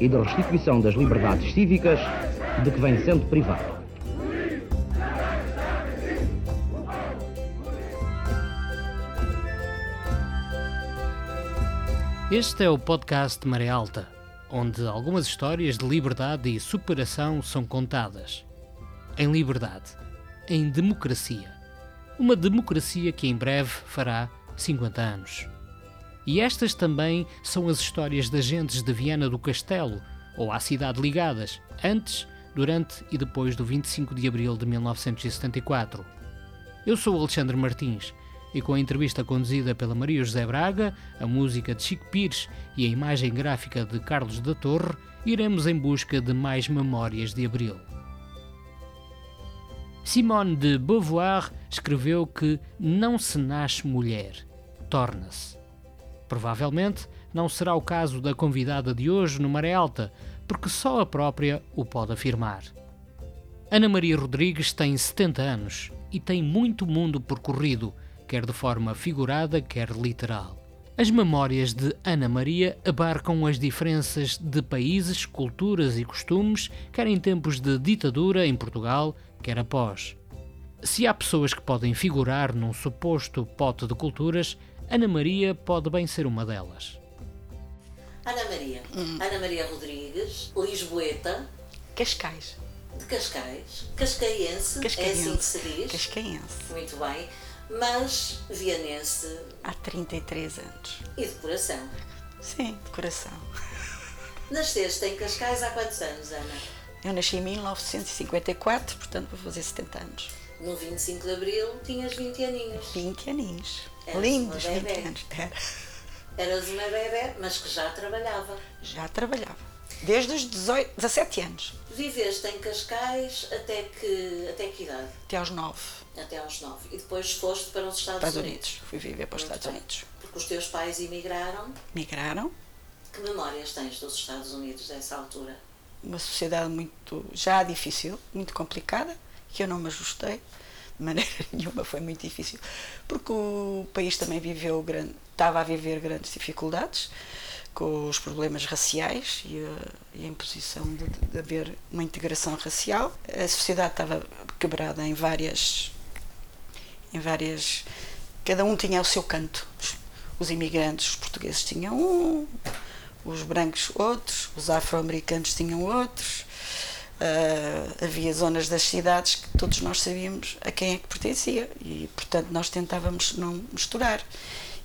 e de restituição das liberdades cívicas de que vem sendo privado. Este é o podcast de Maré Alta, onde algumas histórias de liberdade e superação são contadas. Em liberdade, em democracia. Uma democracia que em breve fará 50 anos. E estas também são as histórias das gentes de Viana do Castelo, ou à cidade ligadas, antes, durante e depois do 25 de abril de 1974. Eu sou Alexandre Martins e com a entrevista conduzida pela Maria José Braga, a música de Chico Pires e a imagem gráfica de Carlos da Torre, iremos em busca de mais memórias de Abril. Simone de Beauvoir escreveu que não se nasce mulher, torna-se. Provavelmente não será o caso da convidada de hoje no Maré Alta, porque só a própria o pode afirmar. Ana Maria Rodrigues tem 70 anos e tem muito mundo percorrido, quer de forma figurada, quer literal. As memórias de Ana Maria abarcam as diferenças de países, culturas e costumes, quer em tempos de ditadura em Portugal, quer após. Se há pessoas que podem figurar num suposto pote de culturas, Ana Maria pode bem ser uma delas. Ana Maria. Hum. Ana Maria Rodrigues, Lisboeta. Cascais. De Cascais. Cascaense, Cascaense. é assim que se diz. Cascaense. Muito bem. Mas vianense. Há 33 anos. E de coração. Sim, de coração. Nasceste em Cascais há quantos anos, Ana? Eu nasci em 1954, portanto vou fazer 70 anos. No 25 de Abril tinhas 20 aninhos. 20 aninhos. Eras Lindos 20 anos. Era. Eras uma bebê, mas que já trabalhava. Já trabalhava. Desde os 18, 17 anos. Viveste em Cascais até que, até que idade? Até aos 9. Até aos 9. E depois foste para os Estados, Estados Unidos. Unidos. Fui viver para os Estados bem. Unidos. Porque os teus pais emigraram. Migraram. Que memórias tens dos Estados Unidos dessa altura? Uma sociedade muito, já difícil, muito complicada, que eu não me ajustei de maneira nenhuma, foi muito difícil, porque o país também viveu grande, estava a viver grandes dificuldades com os problemas raciais e a, e a imposição de, de, haver uma integração racial. A sociedade estava quebrada em várias, em várias, cada um tinha o seu canto. Os imigrantes, os portugueses tinham um, os brancos outros, os afro-americanos tinham outros, Uh, havia zonas das cidades que todos nós sabíamos a quem é que pertencia e, portanto, nós tentávamos não misturar.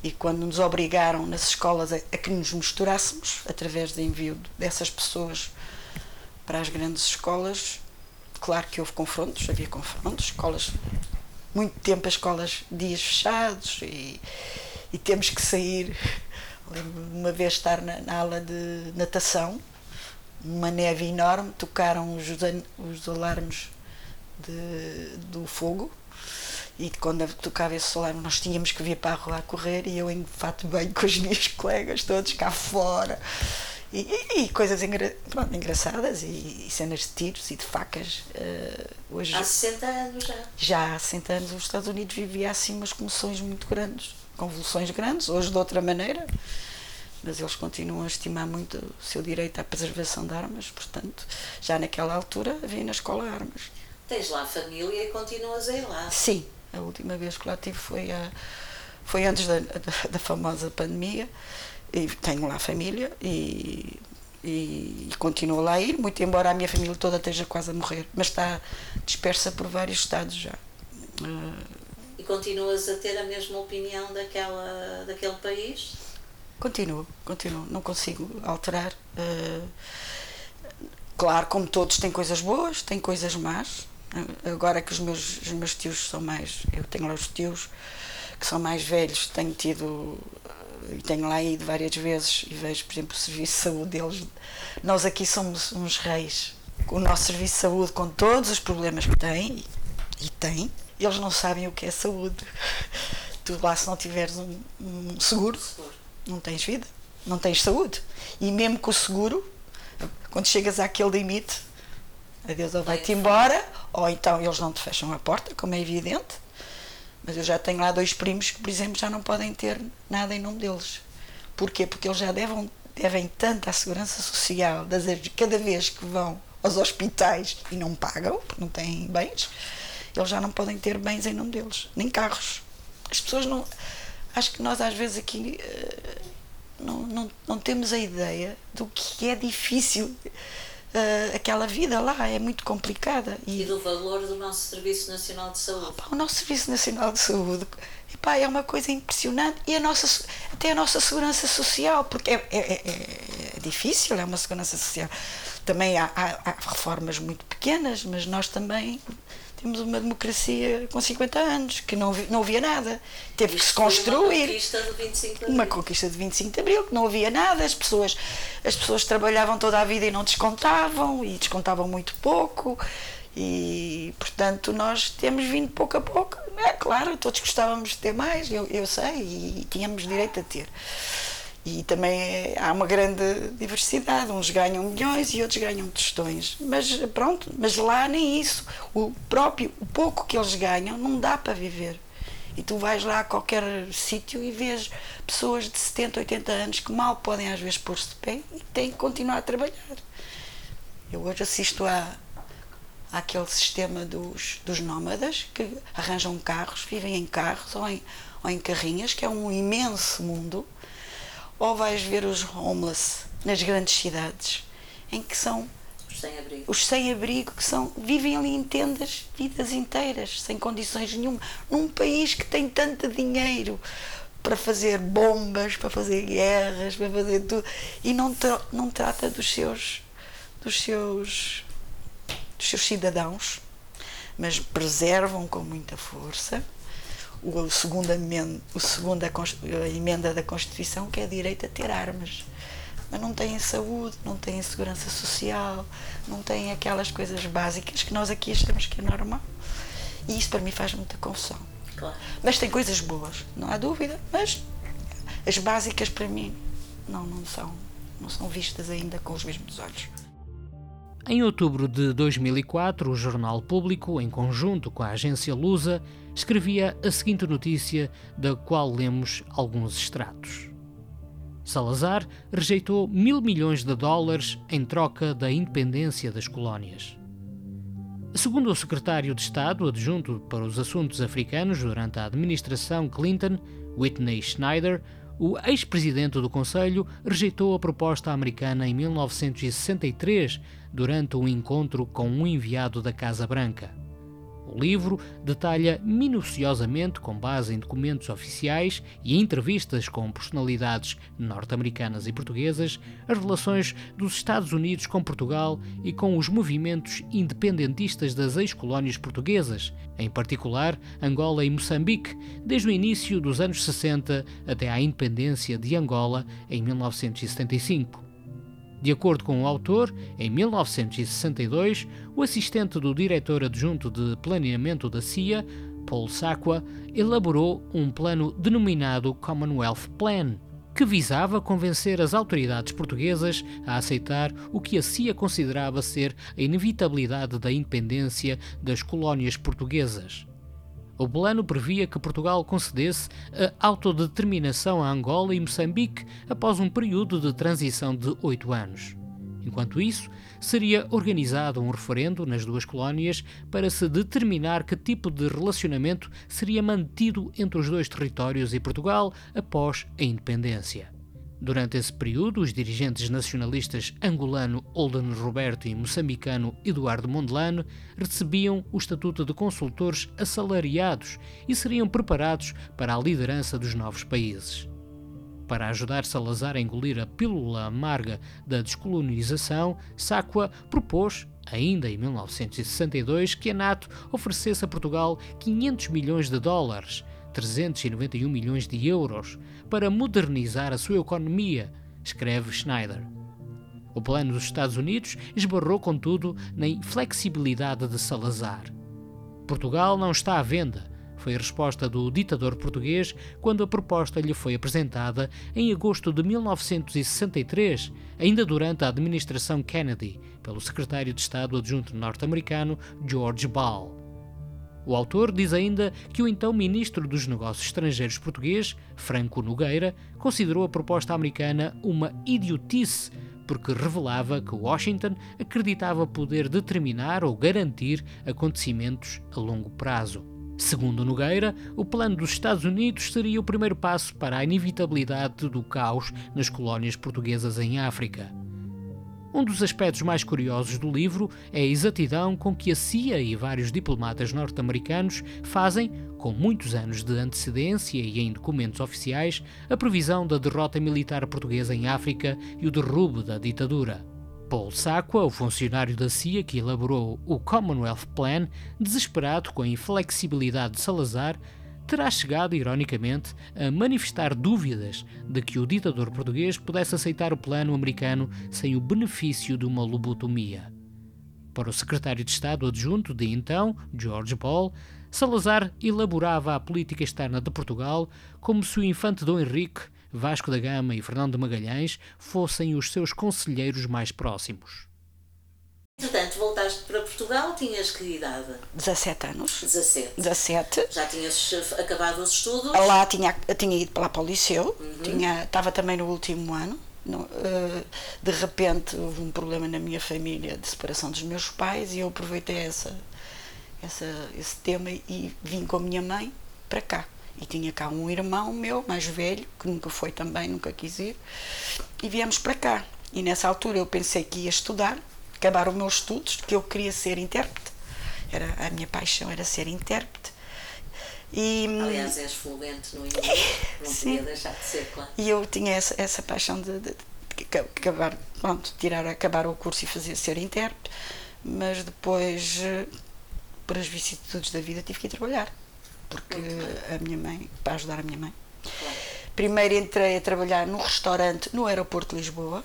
E quando nos obrigaram nas escolas a, a que nos misturássemos, através do envio dessas pessoas para as grandes escolas, claro que houve confrontos, havia confrontos, escolas, muito tempo as escolas dias fechados e, e temos que sair. Lembro uma vez estar na, na aula de natação uma neve enorme, tocaram os, os alarmes de, do fogo. E quando tocava esse alarme nós tínhamos que vir para a rua a correr e eu em fato bem com os meus colegas todos cá fora. E, e, e coisas engra, pronto, engraçadas e, e, cenas de tiros e de facas uh, hoje há 60 anos já. já há 60 anos os Estados Unidos vivia assim umas comoções muito grandes convulsões grandes, hoje de outra maneira mas eles continuam a estimar muito o seu direito à preservação de armas, portanto, já naquela altura havia na escola armas. Tens lá família e continuas a ir lá? Sim, a última vez que lá tive foi, a, foi antes da, da, da famosa pandemia, e tenho lá família e, e, e, continuo lá a ir, muito embora a minha família toda esteja quase a morrer, mas está dispersa por vários estados já. E continuas a ter a mesma opinião daquela, daquele país? Continuo, continuo, não consigo alterar. Uh, claro, como todos, tem coisas boas, tem coisas más. Agora que os meus, os meus tios são mais. Eu tenho lá os tios que são mais velhos, tenho tido. Eh, e tenho lá ido várias vezes e vejo, por exemplo, o serviço de saúde deles. Nós aqui somos uns reis o nosso serviço de saúde, com todos os problemas que tem, e tem, eles não sabem o que é saúde. Tu lá, se não tiveres um, um seguro, não tens vida, não tens saúde. E mesmo com o seguro, quando chegas àquele limite, adeus ou vai-te embora, ou então eles não te fecham a porta, como é evidente. Mas eu já tenho lá dois primos que, por exemplo, já não podem ter nada em nome deles. Porquê? Porque eles já devem, devem tanto à segurança social, cada vez que vão aos hospitais e não pagam, porque não têm bens, eles já não podem ter bens em nome deles, nem carros. As pessoas não. Acho que nós às vezes aqui uh, não, não, não temos a ideia do que é difícil uh, aquela vida lá, é muito complicada. E, e, do valor do nosso Serviço Nacional de Saúde. Opa, o nosso Serviço Nacional de Saúde epá, é uma coisa impressionante e a nossa, até a nossa segurança social, porque é, é, é, é difícil, é uma segurança social. Também há, há, há reformas muito pequenas, mas nós também temos uma democracia com 50 anos, que não, não havia nada. Teve Isto que se construir. Uma conquista de 25 de Abril. Uma conquista de 25 de Abril, que não havia nada, as pessoas, as pessoas trabalhavam toda a vida e não descontavam, e descontavam muito pouco. E, portanto, nós temos vindo pouco a pouco. É claro, todos gostávamos de ter mais, eu, eu sei, e, e tínhamos direito a ter. E também é, há uma grande diversidade, uns ganham milhões e outros ganham tostões. Mas pronto, mas lá nem isso. O próprio, o pouco que eles ganham não dá para viver. E tu vais lá a qualquer sítio e vês pessoas de 70, 80 anos que mal podem às vezes pôr-se de pé e têm que continuar a trabalhar. Eu hoje assisto a, àquele sistema dos, dos nómadas que arranjam carros, vivem em carros ou em, ou em carrinhas, que é um imenso mundo ou vais ver os homeless nas grandes cidades, em que são os sem-abrigo, os sem-abrigo que são, vivem ali em tendas vidas inteiras, sem condições nenhuma, num país que tem tanto dinheiro para fazer bombas, para fazer guerras, para fazer tudo, e não, tra não trata dos seus, dos seus, dos seus cidadãos, mas preservam com muita força o segundo, emenda, o segundo a, emenda da Constituição que é direito a ter armas. Mas não têm saúde, não têm segurança social, não têm aquelas coisas básicas que nós aqui achamos que é normal. E isso para mim faz muita confusão. Claro. Mas tem coisas boas, não há dúvida, mas as básicas para mim não, não, são, não são vistas ainda com os mesmos olhos. Em outubro de 2004, o Jornal Público, em conjunto com a agência Lusa, escrevia a seguinte notícia, da qual lemos alguns extratos. Salazar rejeitou mil milhões de dólares em troca da independência das colónias. Segundo o secretário de Estado adjunto para os assuntos africanos durante a administração Clinton, Whitney Schneider, o ex-presidente do Conselho rejeitou a proposta americana em 1963 durante um encontro com um enviado da Casa Branca. O livro detalha minuciosamente, com base em documentos oficiais e entrevistas com personalidades norte-americanas e portuguesas, as relações dos Estados Unidos com Portugal e com os movimentos independentistas das ex-colónias portuguesas, em particular Angola e Moçambique, desde o início dos anos 60 até à independência de Angola em 1975. De acordo com o autor, em 1962, o assistente do diretor adjunto de planeamento da CIA, Paul Sacqua, elaborou um plano denominado Commonwealth Plan, que visava convencer as autoridades portuguesas a aceitar o que a CIA considerava ser a inevitabilidade da independência das colónias portuguesas. O plano previa que Portugal concedesse a autodeterminação a Angola e Moçambique após um período de transição de oito anos. Enquanto isso, seria organizado um referendo nas duas colónias para se determinar que tipo de relacionamento seria mantido entre os dois territórios e Portugal após a independência. Durante esse período, os dirigentes nacionalistas angolano Olden Roberto e moçambicano Eduardo Mondelano recebiam o estatuto de consultores assalariados e seriam preparados para a liderança dos novos países. Para ajudar Salazar a engolir a pílula amarga da descolonização, Sacqua propôs, ainda em 1962, que a NATO oferecesse a Portugal 500 milhões de dólares 391 milhões de euros para modernizar a sua economia, escreve Schneider. O plano dos Estados Unidos esbarrou, contudo, na inflexibilidade de Salazar. Portugal não está à venda, foi a resposta do ditador português quando a proposta lhe foi apresentada em agosto de 1963, ainda durante a administração Kennedy, pelo secretário de Estado adjunto norte-americano George Ball. O autor diz ainda que o então ministro dos Negócios Estrangeiros português, Franco Nogueira, considerou a proposta americana uma idiotice porque revelava que Washington acreditava poder determinar ou garantir acontecimentos a longo prazo. Segundo Nogueira, o plano dos Estados Unidos seria o primeiro passo para a inevitabilidade do caos nas colónias portuguesas em África. Um dos aspectos mais curiosos do livro é a exatidão com que a CIA e vários diplomatas norte-americanos fazem, com muitos anos de antecedência e em documentos oficiais, a previsão da derrota militar portuguesa em África e o derrubo da ditadura. Paul Sacqua, o funcionário da CIA que elaborou o Commonwealth Plan, desesperado com a inflexibilidade de Salazar, terá chegado, ironicamente, a manifestar dúvidas de que o ditador português pudesse aceitar o plano americano sem o benefício de uma lobotomia. Para o secretário de Estado adjunto de então, George Paul, Salazar elaborava a política externa de Portugal como se o infante Dom Henrique, Vasco da Gama e Fernando de Magalhães fossem os seus conselheiros mais próximos. Entretanto, voltaste para Portugal, tinhas que idade? 17 anos. 17. 17. Já tinhas acabado os estudos? Lá tinha, tinha ido para lá para o liceu, uhum. tinha, estava também no último ano. No, uh, de repente houve um problema na minha família de separação dos meus pais e eu aproveitei essa, essa, esse tema e vim com a minha mãe para cá. E tinha cá um irmão meu, mais velho, que nunca foi também, nunca quis ir, e viemos para cá. E nessa altura eu pensei que ia estudar, acabar os meus estudos, que eu queria ser intérprete. Era, a minha paixão era ser intérprete. E, Aliás, és fluente no inglês, não sim. podia deixar de ser, claro. E eu tinha essa, essa paixão de, de, de, acabar, pronto, tirar, acabar o curso e fazer ser intérprete, mas depois, por as vicissitudes da vida, tive que ir trabalhar, porque a minha mãe, para ajudar a minha mãe. Claro. Primeiro entrei a trabalhar num restaurante no aeroporto de Lisboa,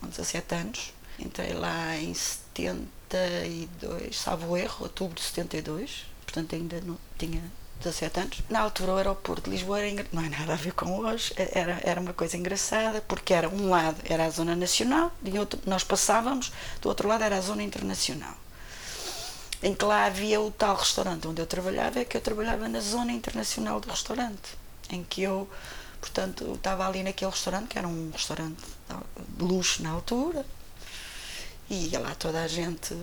com 17 anos, Entrei lá em 72, salvo erro, outubro de 72, portanto ainda não tinha 17 anos. Na altura o aeroporto de Lisboa era, não é nada a ver com hoje, era, era uma coisa engraçada, porque era um lado era a zona nacional, e outro, nós passávamos, do outro lado era a zona internacional. Em que lá havia o tal restaurante onde eu trabalhava, é que eu trabalhava na zona internacional do restaurante, em que eu, portanto, estava ali naquele restaurante, que era um restaurante de luxo na altura, e ia lá toda a gente,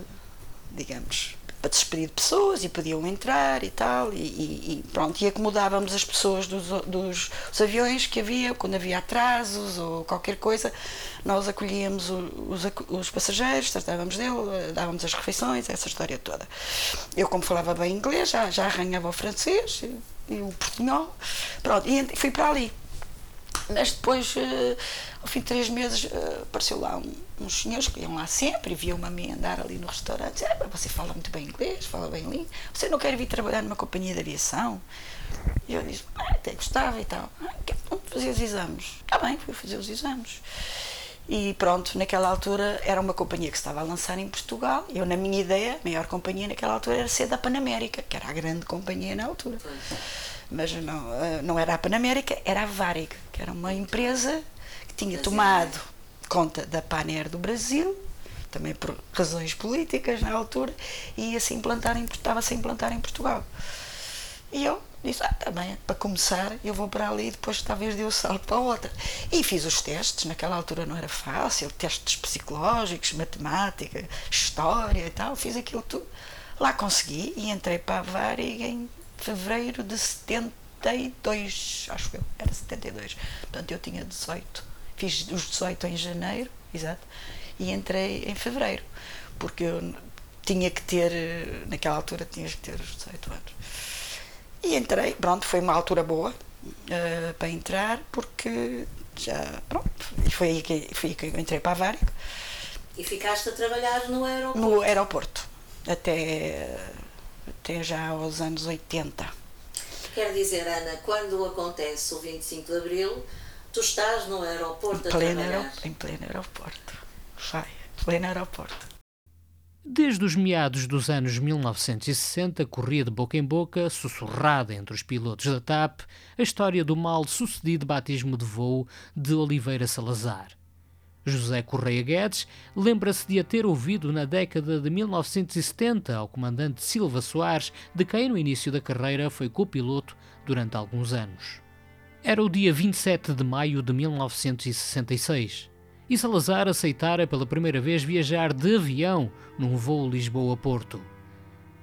digamos, para despedir de pessoas e podiam entrar e tal, e, e, e pronto, e acomodávamos as pessoas dos, dos, dos, aviões que havia, quando havia atrasos ou qualquer coisa, nós acolhíamos os, os passageiros, tratávamos dele, dávamos as refeições, essa história toda. Eu, como falava bem inglês, já, já arranhava o francês e, e o portunhol, pronto, e fui para ali. Mas depois, uh, ao fim de três meses, uh, apareceu lá um, uns senhores que iam lá sempre e viam-me a mim andar ali no restaurante. Ah, você fala muito bem inglês, fala bem língua. Você não quer vir trabalhar numa companhia de aviação? E eu disse, ah, até gostava e tal. Ah, fazer os exames. Está bem, fui fazer os exames. E pronto, naquela altura era uma companhia que estava a lançar em Portugal. Eu, na minha ideia, a maior companhia naquela altura era ser da Panamérica, que era a grande companhia na altura. Mas não, eh, não era a Panamérica, era a Varig, que era uma empresa tinha tomado conta da Paner do Brasil, também por razões políticas na altura, e ia se implantar em, estava-se a implantar em Portugal. E eu disse, ah, também, tá para começar, eu vou para ali e depois talvez dê o salto para outra. E fiz os testes, naquela altura não era fácil, testes psicológicos, matemática, história e tal, fiz aquilo tudo. Lá consegui e entrei para a Varig em fevereiro de 72, acho eu, era 72. Portanto, eu tinha 18. Fiz os 18 em janeiro, exato, e entrei em fevereiro, porque eu tinha que ter, naquela altura, tinhas que ter os 18 anos. E entrei, pronto, foi uma altura boa uh, para entrar, porque já, pronto, e foi aí que, foi aí que eu entrei para a Várico. E ficaste a trabalhar no aeroporto? No aeroporto, até até já aos anos 80. Quer dizer, Ana, quando acontece o 25 de Abril, tu estás no aeroporto em pleno em pleno aeroporto. vai, foi no aeroporto. Desde os meados dos anos 1960, corria de boca em boca, sussurrada entre os pilotos da TAP, a história do mal sucedido batismo de voo de Oliveira Salazar. José Correia Guedes lembra-se de a ter ouvido na década de 1970 ao comandante Silva Soares, de quem no início da carreira foi copiloto durante alguns anos. Era o dia 27 de maio de 1966 e Salazar aceitara pela primeira vez viajar de avião num voo Lisboa-Porto.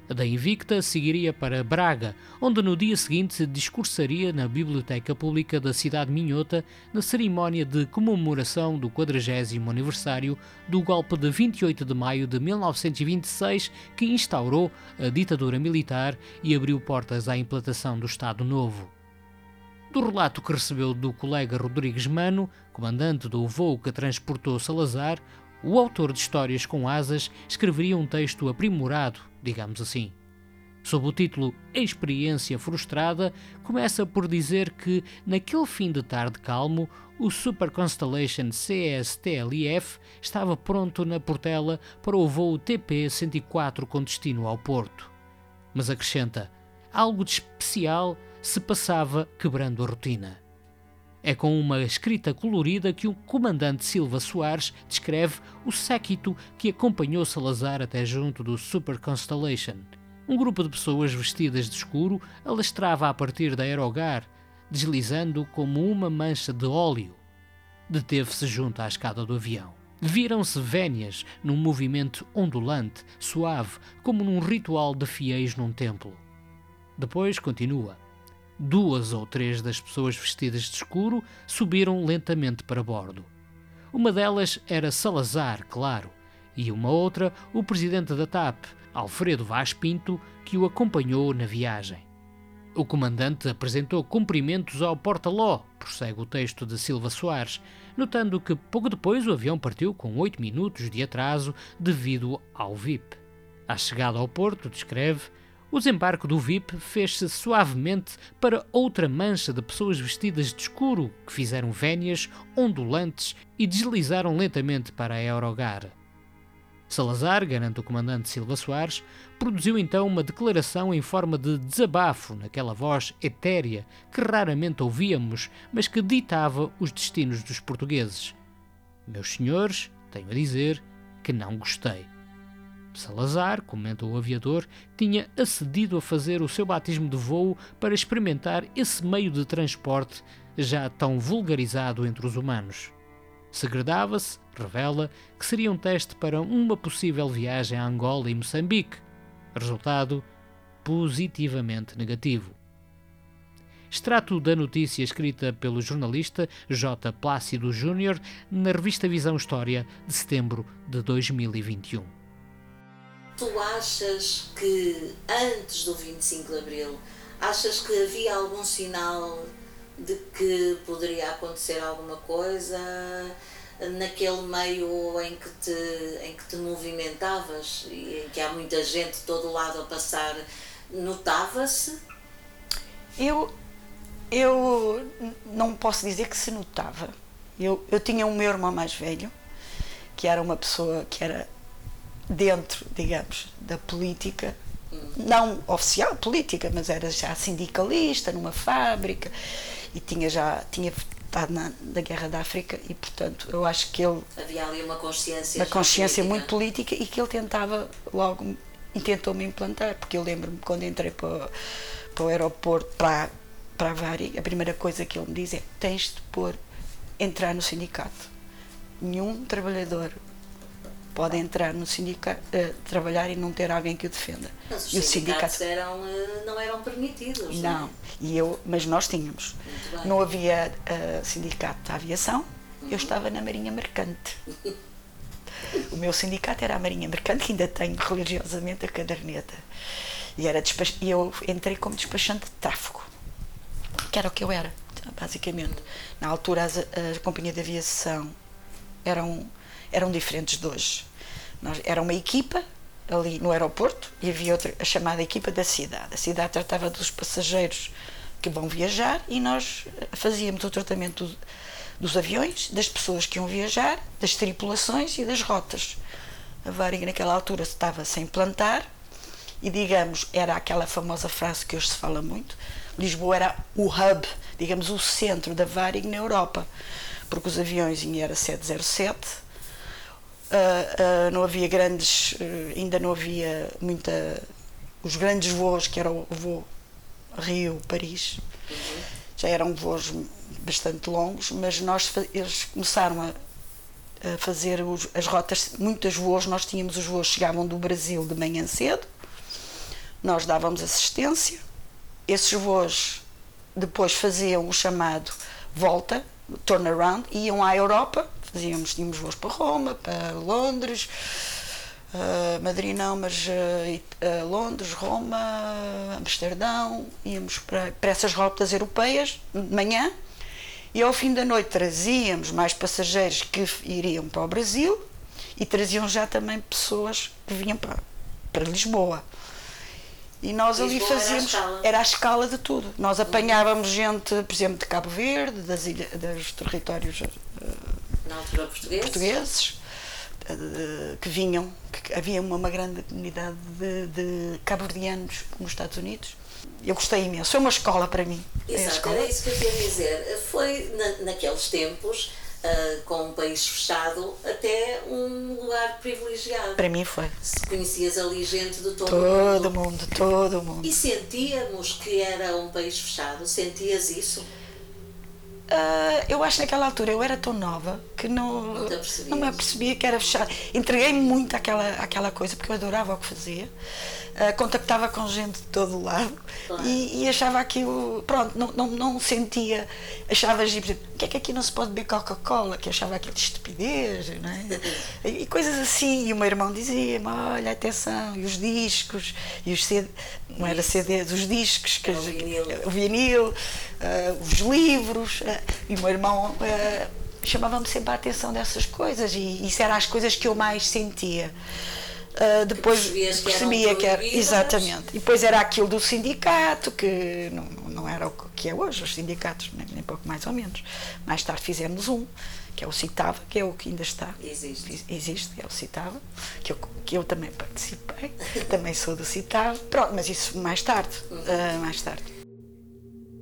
Da Invicta seguiria para Braga, onde no dia seguinte se discursaria na Biblioteca Pública da cidade minhota na cerimónia de comemoração do 40 aniversário do golpe de 28 de maio de 1926 que instaurou a ditadura militar e abriu portas à implantação do Estado Novo. Do relato que recebeu do colega Rodrigues Mano, comandante do voo que transportou Salazar, o autor de Histórias com Asas escreveria um texto aprimorado, digamos assim. Sob o título Experiência Frustrada, começa por dizer que, naquele fim de tarde calmo, o Super Constellation CSTLF estava pronto na Portela para o voo TP-104 com destino ao Porto. Mas acrescenta, algo de especial se passava quebrando a rotina. É com uma escrita colorida que o comandante Silva Soares descreve o séquito que acompanhou Salazar até junto do Super Constellation. Um grupo de pessoas vestidas de escuro alastrava a partir da aerogar, deslizando como uma mancha de óleo. Deteve-se junto à escada do avião. Viram-se vénias num movimento ondulante, suave, como num ritual de fiéis num templo. Depois continua. Duas ou três das pessoas vestidas de escuro subiram lentamente para bordo. Uma delas era Salazar, claro, e uma outra o presidente da TAP, Alfredo Vaz Pinto, que o acompanhou na viagem. O comandante apresentou cumprimentos ao porta-ló, prossegue o texto de Silva Soares, notando que pouco depois o avião partiu com oito minutos de atraso devido ao VIP. À chegada ao porto, descreve, o desembarque do VIP fez-se suavemente para outra mancha de pessoas vestidas de escuro que fizeram vénias ondulantes e deslizaram lentamente para a aerogar. Salazar, garante o comandante Silva Soares, produziu então uma declaração em forma de desabafo naquela voz etérea que raramente ouvíamos, mas que ditava os destinos dos portugueses. Meus senhores, tenho a dizer que não gostei. Salazar, comenta o aviador, tinha acedido a fazer o seu batismo de voo para experimentar esse meio de transporte já tão vulgarizado entre os humanos. Segredava-se, revela, que seria um teste para uma possível viagem a Angola e Moçambique. Resultado positivamente negativo. Extrato da notícia escrita pelo jornalista J. Plácido Júnior na revista Visão História de setembro de 2021. Tu achas que antes do 25 de Abril, achas que havia algum sinal de que poderia acontecer alguma coisa naquele meio em que te, em que te movimentavas e em que há muita gente de todo lado a passar? Notava-se? Eu, eu não posso dizer que se notava. Eu, eu tinha um meu irmão mais velho, que era uma pessoa que era dentro, digamos, da política, não oficial política, mas era já sindicalista numa fábrica e tinha já tinha estado na, na guerra da África e portanto eu acho que ele havia ali uma consciência uma consciência política. muito política e que ele tentava logo e tentou me implantar porque eu lembro-me quando entrei para, para o aeroporto para para a Vari, a primeira coisa que ele me diz é tens de pôr entrar no sindicato nenhum trabalhador pode entrar no sindicato, uh, trabalhar e não ter alguém que o defenda. Mas os e sindicatos eram, uh, não eram permitidos. Não, não. E eu, mas nós tínhamos. Não havia uh, sindicato da aviação, uhum. eu estava na Marinha Mercante. o meu sindicato era a Marinha Mercante, que ainda tenho religiosamente a caderneta. E era despach... eu entrei como despachante de tráfego, que era o que eu era, basicamente. Na altura, as, a companhia de aviação eram eram diferentes de hoje. Nós, era uma equipa ali no aeroporto e havia outra, a chamada equipa da cidade. A cidade tratava dos passageiros que vão viajar e nós fazíamos o tratamento dos aviões, das pessoas que iam viajar, das tripulações e das rotas. A Varig naquela altura estava sem plantar e, digamos, era aquela famosa frase que hoje se fala muito, Lisboa era o hub, digamos, o centro da Varig na Europa, porque os aviões era 707, uh, não havia grandes, uh, ainda não havia muita, os grandes voos, que era o voo Rio-Paris, já eram voos bastante longos, mas nós, eles começaram a, a fazer os, as rotas, muitos voos, nós tínhamos os voos, chegavam do Brasil de manhã cedo, nós dávamos assistência, esses voos depois faziam o chamado volta, turnaround, iam à Europa, fazíamos, tínhamos voos para Roma, para Londres, uh, Madrid não, mas uh, Londres, Roma, Amsterdão, íamos para, para essas rotas europeias de manhã e ao fim da noite trazíamos mais passageiros que iriam para o Brasil e traziam já também pessoas que vinham para, para Lisboa. E nós Lisboa ali fazíamos. Era a, era a, escala de tudo. Nós apanhávamos gente, por exemplo, de Cabo Verde, das ilhas, dos territórios Na altura portugueses, portugueses uh, que vinham. Que havia uma, uma grande comunidade de, de cabo-verdianos nos Estados Unidos. Eu gostei imenso. Foi uma escola para mim. Exato, era isso que eu queria dizer. Foi na, naqueles tempos uh, com um país fechado, até um lugar privilegiado. Para mim foi. Se conhecias ali gente de todo, todo mundo. mundo. Todo mundo. E sentíamos que era um país fechado? Sentias isso? Uh, eu acho que naquela altura eu era tão nova que não, não, não me apercebia que era fechado. Entreguei-me muito àquela, àquela coisa porque eu adorava o que fazia uh, contactava com gente de todo o lado claro. e, e, achava aquilo, pronto, não, não, não sentia, achava, exemplo, o que é que aqui não se pode beber Coca-Cola? Que achava aquilo de estupidez, não é? e, e coisas assim. E o meu irmão dizia-me: olha, atenção, e os discos, e os CD, não era CD, os discos, que, o vinil, o vinil uh, os livros, uh, e o meu irmão chamava-me sempre a atenção dessas coisas, e isso eram as coisas que eu mais sentia. Uh, depois que percebia que era exatamente. E depois era aquilo do sindicato que não, não era o que é hoje os sindicatos nem, nem pouco mais ou menos. Mais tarde fizemos um que é o Citava que é o que ainda está. Existe. Existe é o Citava que eu, que eu também participei também sou do Citava. Pronto mas isso mais tarde uh, mais tarde.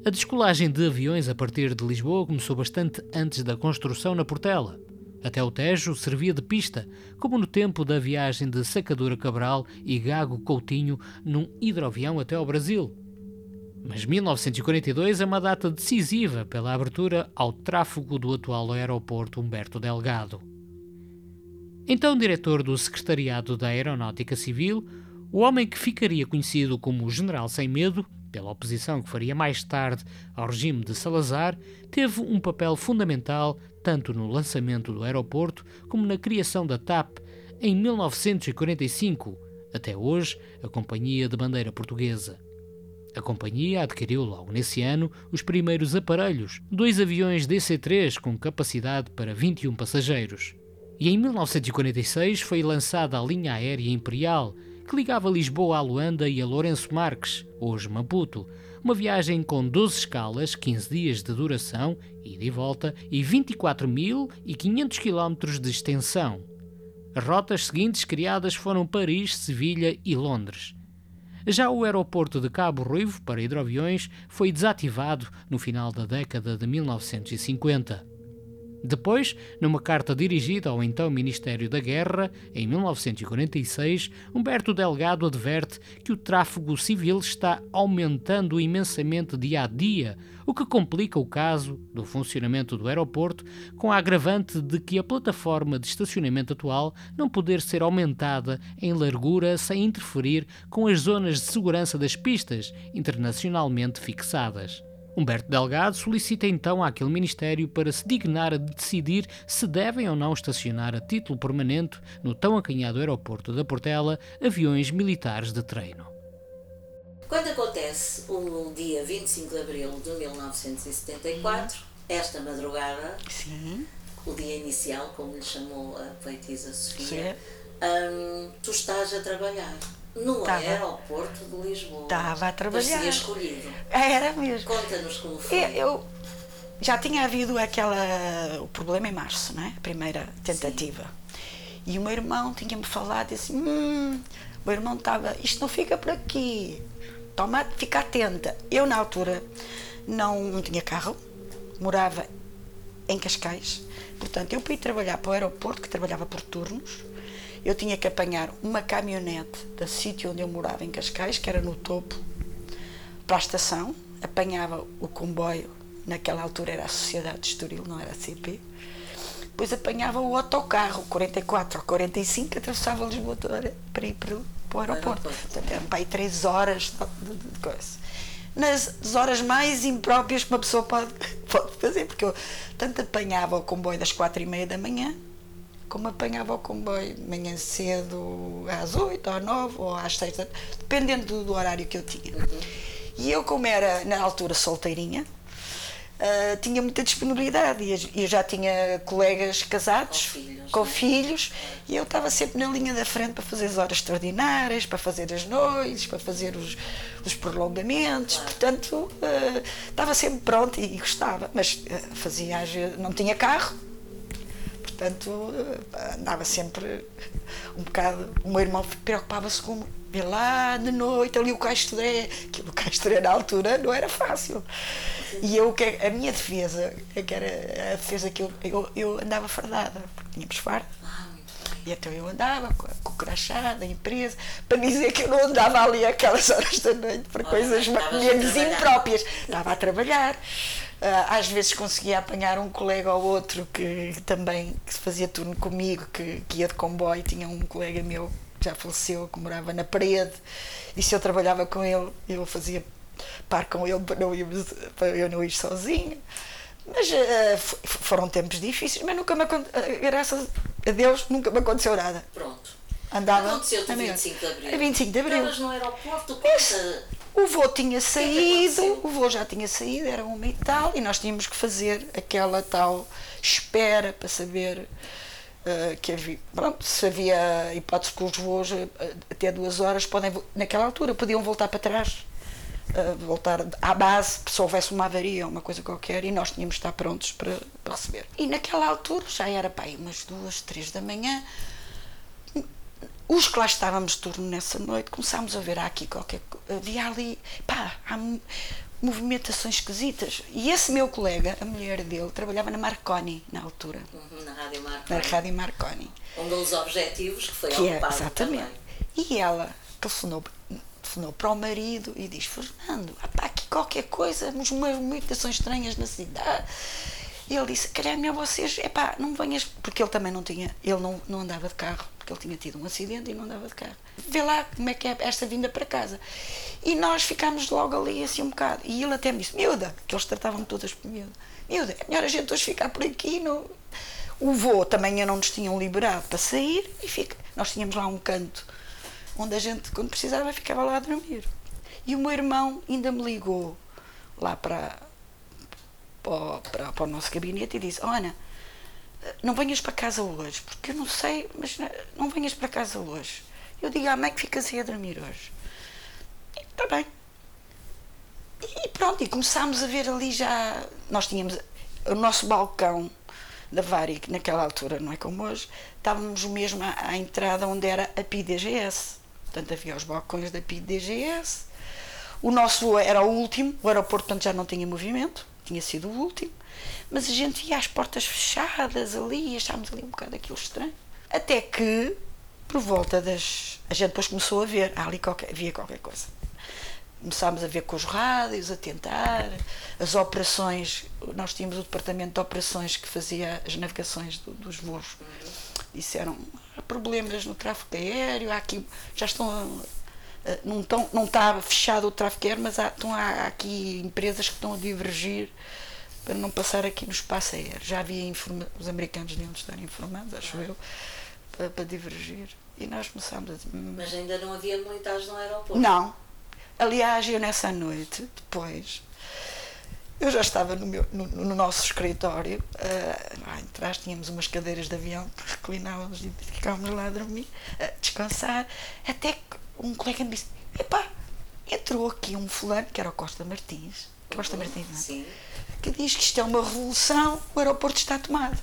A descolagem de aviões a partir de Lisboa começou bastante antes da construção na Portela até o Tejo servia de pista, como no tempo da viagem de Sacadura Cabral e Gago Coutinho num hidroavião até ao Brasil. Mas 1942 é uma data decisiva pela abertura ao tráfego do atual aeroporto Humberto Delgado. Então diretor do Secretariado da Aeronáutica Civil, o homem que ficaria conhecido como General Sem Medo, pela oposição que faria mais tarde ao regime de Salazar, teve um papel fundamental tanto no lançamento do aeroporto como na criação da TAP em 1945, até hoje a Companhia de Bandeira Portuguesa. A companhia adquiriu logo nesse ano os primeiros aparelhos, dois aviões DC-3 com capacidade para 21 passageiros. E em 1946 foi lançada a linha aérea Imperial, que ligava Lisboa a Luanda e a Lourenço Marques, hoje Maputo, uma viagem com 12 escalas, 15 dias de duração, ida e volta, e 24.500 km de extensão. As rotas seguintes criadas foram Paris, Sevilha e Londres. Já o aeroporto de Cabo Ruivo para hidroaviões foi desativado no final da década de 1950. Depois, numa carta dirigida ao então Ministério da Guerra, em 1946, Humberto Delgado adverte que o tráfego civil está aumentando imensamente dia a dia, o que complica o caso do funcionamento do aeroporto, com a agravante de que a plataforma de estacionamento atual não poder ser aumentada em largura sem interferir com as zonas de segurança das pistas internacionalmente fixadas. Humberto Delgado solicita então àquele Ministério para se dignar a decidir se devem ou não estacionar a título permanente no tão acanhado aeroporto da Portela aviões militares de treino. Quando acontece o dia 25 de abril de 1974, esta madrugada, Sim. o dia inicial, como lhe chamou a poetisa Sofia, hum, tu estás a trabalhar no Tava. aeroporto de Lisboa. Estava a trabalhar. Escolhido. Era mesmo. Conta-nos como foi. Eu, já tinha havido aquela o problema em março, não é? A primeira tentativa. E o meu irmão tinha-me falado disse: hum, o meu irmão estava, isto não fica por aqui. Toma, fica atenta. Eu na altura não, não tinha carro, morava em Cascais. Portanto, eu ir trabalhar para o aeroporto, que trabalhava por turnos, eu tinha que apanhar uma caminhonete do sítio onde eu morava, em Cascais, que era no topo, para a estação, apanhava o comboio, naquela altura era a Sociedade de Estoril, não era a CP, depois apanhava o autocarro, 44 ou 45, atravessava Lisboa toda para ir para, para o aeroporto. Portanto, eram para aí 3 horas de, de, de coisa. Nas horas mais impróprias que uma pessoa pode, pode fazer, porque eu tanto apanhava o comboio das quatro e meia da manhã, como apanhava o comboio de manhã cedo às oito, às nove ou às seis, dependendo do, do horário que eu tinha. Uhum. E eu, como era na altura solteirinha, uh, tinha muita disponibilidade e eu já tinha colegas casados com filhos, com filhos e eu estava sempre na linha da frente para fazer as horas extraordinárias, para fazer as noites, para fazer os, os prolongamentos, claro. portanto uh, estava sempre pronta e, e gostava, mas uh, fazia, não tinha carro, portanto andava sempre um bocado. O meu irmão preocupava-se com ver lá de noite ali o Castré, que o Castré na altura não era fácil. E eu, a minha defesa, que era a defesa que eu, eu, eu andava fardada, porque tínhamos farda. E então eu andava com, com o crachá da empresa para dizer que eu não andava ali aquelas horas da noite para coisas menos impróprias. Estava a trabalhar. Ah, às vezes conseguia apanhar um colega ou outro que também que fazia turno comigo, que, que ia de comboio. Tinha um colega meu que já faleceu, que morava na parede, e se eu trabalhava com ele, eu fazia par com ele para, não ir, para eu não ir sozinha. Mas uh, foram tempos difíceis, mas nunca me aconteceu, graças a Deus, nunca me aconteceu nada. Pronto. Andava. Aconteceu a 25 de Abril. A 25 de Abril. Estavas no aeroporto, conta. O voo tinha é saído, o voo já tinha saído, era uma e tal, e nós tínhamos que fazer aquela tal espera para saber uh, que havia, pronto, se havia hipótese que os voos uh, até duas horas podem, naquela altura, podiam voltar para trás, uh, voltar à base, se houvesse uma avaria ou uma coisa qualquer, e nós tínhamos de estar prontos para, para receber. E naquela altura, já era para aí umas duas, três da manhã, os que lá estávamos de turno nessa noite começámos a ver aqui qualquer havia ali pá, há movimentações esquisitas. E esse meu colega a mulher dele trabalhava na Marconi na altura. Uhum, na Rádio Marconi. Na Rádio Marconi. Um dos objetivos que foi que é, exatamente também. e ela telefonou telefonou para o marido e diz Fernando há aqui qualquer coisa umas movimentações estranhas na cidade. E ele disse, calhar melhor vocês, epá, não venhas, porque ele também não tinha, ele não, não andava de carro, porque ele tinha tido um acidente e não andava de carro. Vê lá como é que é esta vinda para casa. E nós ficámos logo ali assim um bocado. E ele até me disse, miúda, que eles tratavam todas por miúda, miúda, é melhor a gente hoje ficar por aqui. No... O voo também não nos tinham liberado para sair e fica. Nós tínhamos lá um canto onde a gente, quando precisava, ficava lá a dormir. E o meu irmão ainda me ligou lá para para, para, para o nosso gabinete e disse: Ana, não venhas para casa hoje, porque eu não sei, mas não venhas para casa hoje. Eu digo à mãe que ficas aí a dormir hoje. Está bem. E pronto, e começámos a ver ali já. Nós tínhamos o nosso balcão da Vari, que naquela altura, não é como hoje, estávamos mesmo à, à entrada onde era a PIDGS. Portanto, havia os balcões da PIDGS. O nosso era o último, o aeroporto, portanto, já não tinha movimento tinha sido o último, mas a gente ia às portas fechadas ali, achámos ali um bocado aquilo estranho. Até que, por volta das. A gente depois começou a ver, ali qualquer, havia qualquer coisa. Começámos a ver com os rádios, a tentar, as operações. Nós tínhamos o departamento de operações que fazia as navegações do, dos voos. Disseram há problemas no tráfego aéreo, há aqui, já estão eh, não, estão, não está fechado o tráfego aéreo, mas há, estão, há aqui empresas que estão a divergir para não passar aqui no espaço aéreo. Já havia os americanos deviam estar informados, acho eu, para, para, divergir. E nós começámos a dizer. Hum, mas ainda não havia militares no aeroporto? Não. Aliás, eu nessa noite, depois, eu já estava no, meu, no, no nosso escritório, uh, lá atrás tínhamos umas cadeiras de avião que reclinávamos e ficávamos lá a dormir, a descansar, até que um colega me disse: Epá, entrou aqui um fulano, que era o Costa Martins, Costa Martins, não é? Sim. Que diz que isto é uma revolução, o aeroporto está tomado.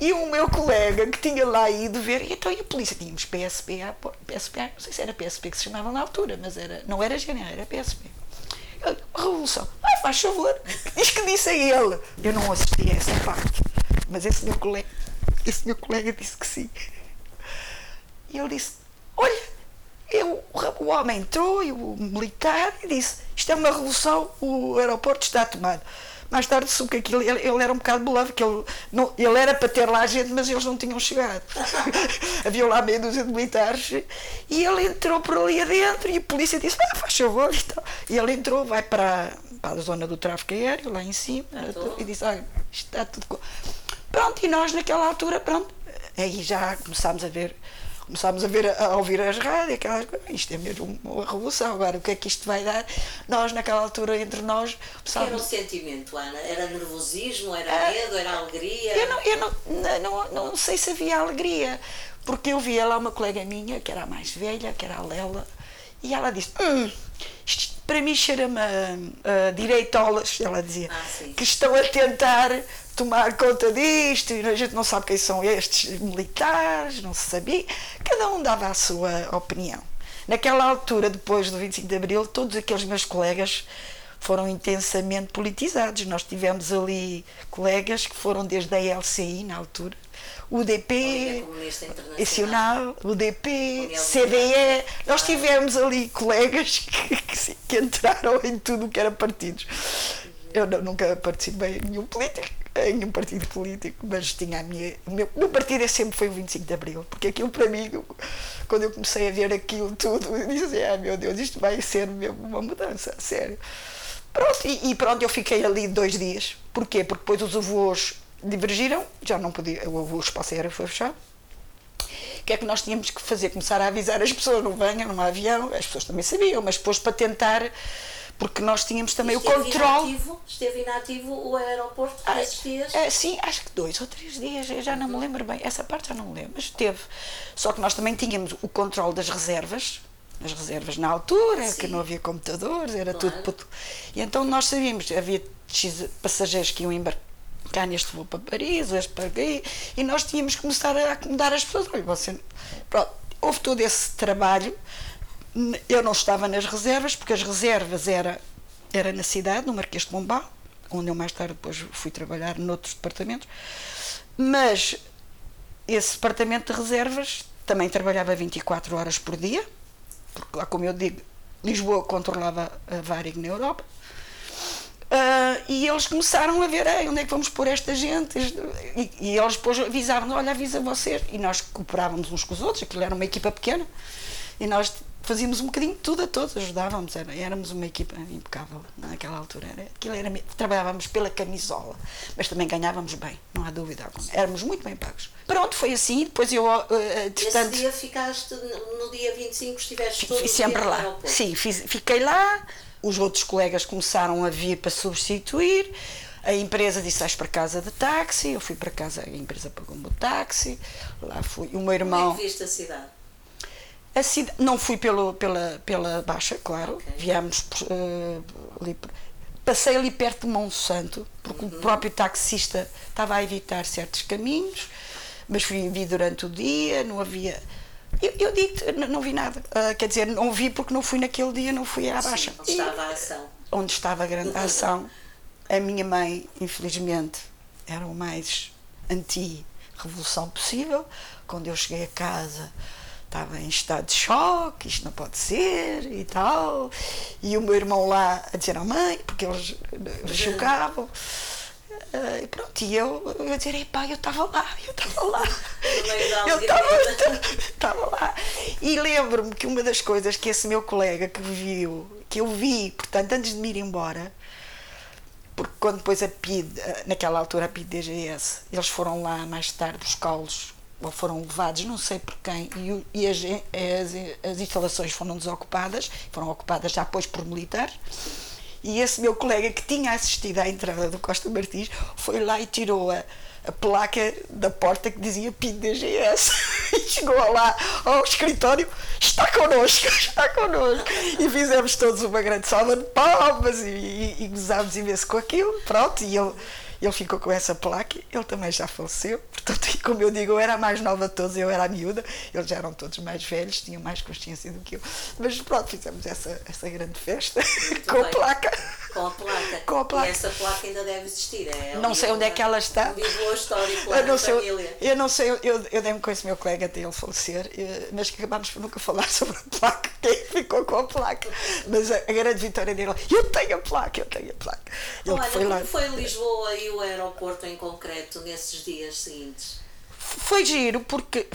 E o meu colega que tinha lá ido ver, e então e a polícia? Tínhamos PSP, PSP, não sei se era PSP que se chamava na altura, mas era, não era GNA, era PSP. Ele, revolução, ai faz favor, diz que disse a ele. Eu não assisti a essa parte, mas esse meu colega, esse meu colega disse que sim. E ele disse: Olha, eu, o homem entrou e o militar e disse: Isto é uma revolução, o aeroporto está tomado. Mais tarde soube que aquilo, ele, ele era um bocado bolado, que ele, não, ele era para ter lá gente, mas eles não tinham chegado. Havia lá meia dúzia de militares e ele entrou por ali adentro e a polícia disse: Ah, faz favor. E, tal. e ele entrou, vai para, para a zona do tráfico aéreo, lá em cima, Então? e disse: isto está tudo. co-". Pronto, e nós naquela altura, pronto, aí já começámos a ver, começámos a ver, a ouvir as rádios, aquelas coisas, isto é mesmo uma revolução, agora o que é que isto vai dar? Nós naquela altura, entre nós, O que era o começámos... sentimento, Ana? Era nervosismo, era Ah, medo, era alegria? Eu, não, eu não, não, não, não sei se havia alegria, porque eu via lá uma colega minha, que era a mais velha, que era a Lela, e ela disse, hum, isto para mim cheira-me a, a direitolas, ela dizia, Ah, que estão a tentar tomar conta disto, e a gente não sabe quem são estes militares, não se sabia, cada um dava a sua opinião. Naquela altura, depois do 25 de Abril, todos aqueles meus colegas foram intensamente politizados. Nós tivemos ali colegas que foram desde a LCI, na altura, UDP, Internacional. Nacional, UDP, CDE. Nós tivemos ali colegas que, que que entraram em tudo o que era partidos. Eu não- nunca participei em nenhum político, em nenhum partido político, mas tinha a minha. O meu, meu partido é sempre foi o 25 de Abril, porque aquilo para mim, quando eu comecei a ver aquilo tudo, eu disse ah meu Deus, isto vai ser mesmo uma mudança, sério. Pronto, e, e pronto, eu fiquei ali dois dias. Porquê? Porque depois os avós divergiram, já não podia, o o espaço aéreo foi fechado. O que é que nós tínhamos que fazer? Começar a avisar as pessoas, não venham, não há avião, as pessoas também sabiam, mas depois para tentar, porque nós tínhamos também o Esteve controle. Inativo, esteve inativo o aeroporto por esses dias? É, sim, acho que dois ou três dias, eu já não me lembro bem, essa parte já não me lembro, mas teve. Só que nós também tínhamos o controle das reservas, as reservas na altura, Sim. que não havia computadores, era Claro. tudo. E então nós sabíamos, havia passageiros que iam embarcar neste voo para Paris, este para aqui, e nós tínhamos que começar a acomodar as pessoas. Olha, você. Pronto, houve todo esse trabalho. Eu não estava nas reservas, porque as reservas era, era na cidade, no Marquês de Pombal, onde eu mais tarde depois fui trabalhar noutros departamentos. Mas esse departamento de reservas também trabalhava 24 horas por dia, porque lá como eu digo, Lisboa controlava a Varig na Europa. Ah, e eles começaram a ver "Ei, onde é que vamos pôr esta gente e, e eles depois avisavam olha avisa vocês e nós cooperávamos uns com os outros aquilo era uma equipa pequena e nós fazíamos um bocadinho de tudo a todos ajudávamos era, éramos uma equipa impecável naquela altura era, aquilo era, trabalhávamos pela camisola mas também ganhávamos bem não há dúvida alguma éramos muito bem pagos pronto foi assim depois eu ah, Esse entretanto, dia ficaste, no dia 25, estiveste todo sempre lá. Sim, fiz- fiquei lá. Os outros colegas começaram a vir para substituir. A empresa disse: vais para casa de táxi. Eu fui para casa, a empresa pagou-me o táxi. Lá fui. O meu Como é irmão. que viste a cidade? A cida- não fui pelo, pela, pela Baixa, claro. Ok. Viemos eh, ali Passei ali perto de Monsanto, porque Uhum. o próprio taxista estava a evitar certos caminhos, mas fui vi durante o dia, não havia. Eu, eu digo-te, n- não vi nada. Ah, quer dizer, não vi porque não fui naquele dia, não fui à Baixa. Sim, onde E- estava a ação. onde estava a grande ação. A minha mãe, infelizmente, era o mais anti-revolução possível. Quando eu cheguei a casa, estava em estado de choque, isto não pode ser e tal. E o meu irmão lá a dizer à mãe, porque eles eh, chocavam. E pronto, e eu, eu dizer, epá, eu estava lá, eu estava lá. Eu estava lá. E lembro-me que uma das coisas que esse meu colega que viu, que eu vi, portanto, antes de me ir embora, porque quando depois a PID, eh, naquela altura a PID DGS, eles foram lá mais tarde buscá-los, ou foram levados, não sei por quem, e, e as, as, as instalações foram desocupadas, foram ocupadas já depois por militares. E esse meu colega que tinha assistido à entrada do Costa Martins foi lá e tirou a, a placa da porta que dizia PIN DGS. E chegou lá ao escritório, está connosco, está connosco. E fizemos todos uma grande salva de palmas e, e, e gozámos imenso com aquilo. Pronto, e ele ele ficou com essa placa, ele também já faleceu, portanto, como eu digo, eu era a mais nova de todos, eu era a miúda, eles já eram todos mais velhos, tinham mais consciência do que eu. Mas pronto, fizemos essa, essa grande festa com bem. a placa. Com a placa. Com a placa. E essa placa ainda deve existir. É Não sei onde é que ela está. Eu não na sei, família. eu não sei, eu, eu dei-me com esse meu colega até ele falecer, eh, mas que acabámos por nunca falar sobre a placa, quem ficou com a placa. Mas a, a grande vitória dele, eu tenho a placa, eu tenho a placa. Ele Olha, foi lá. como foi Lisboa e o aeroporto em concreto nesses dias seguintes? Foi giro, porque.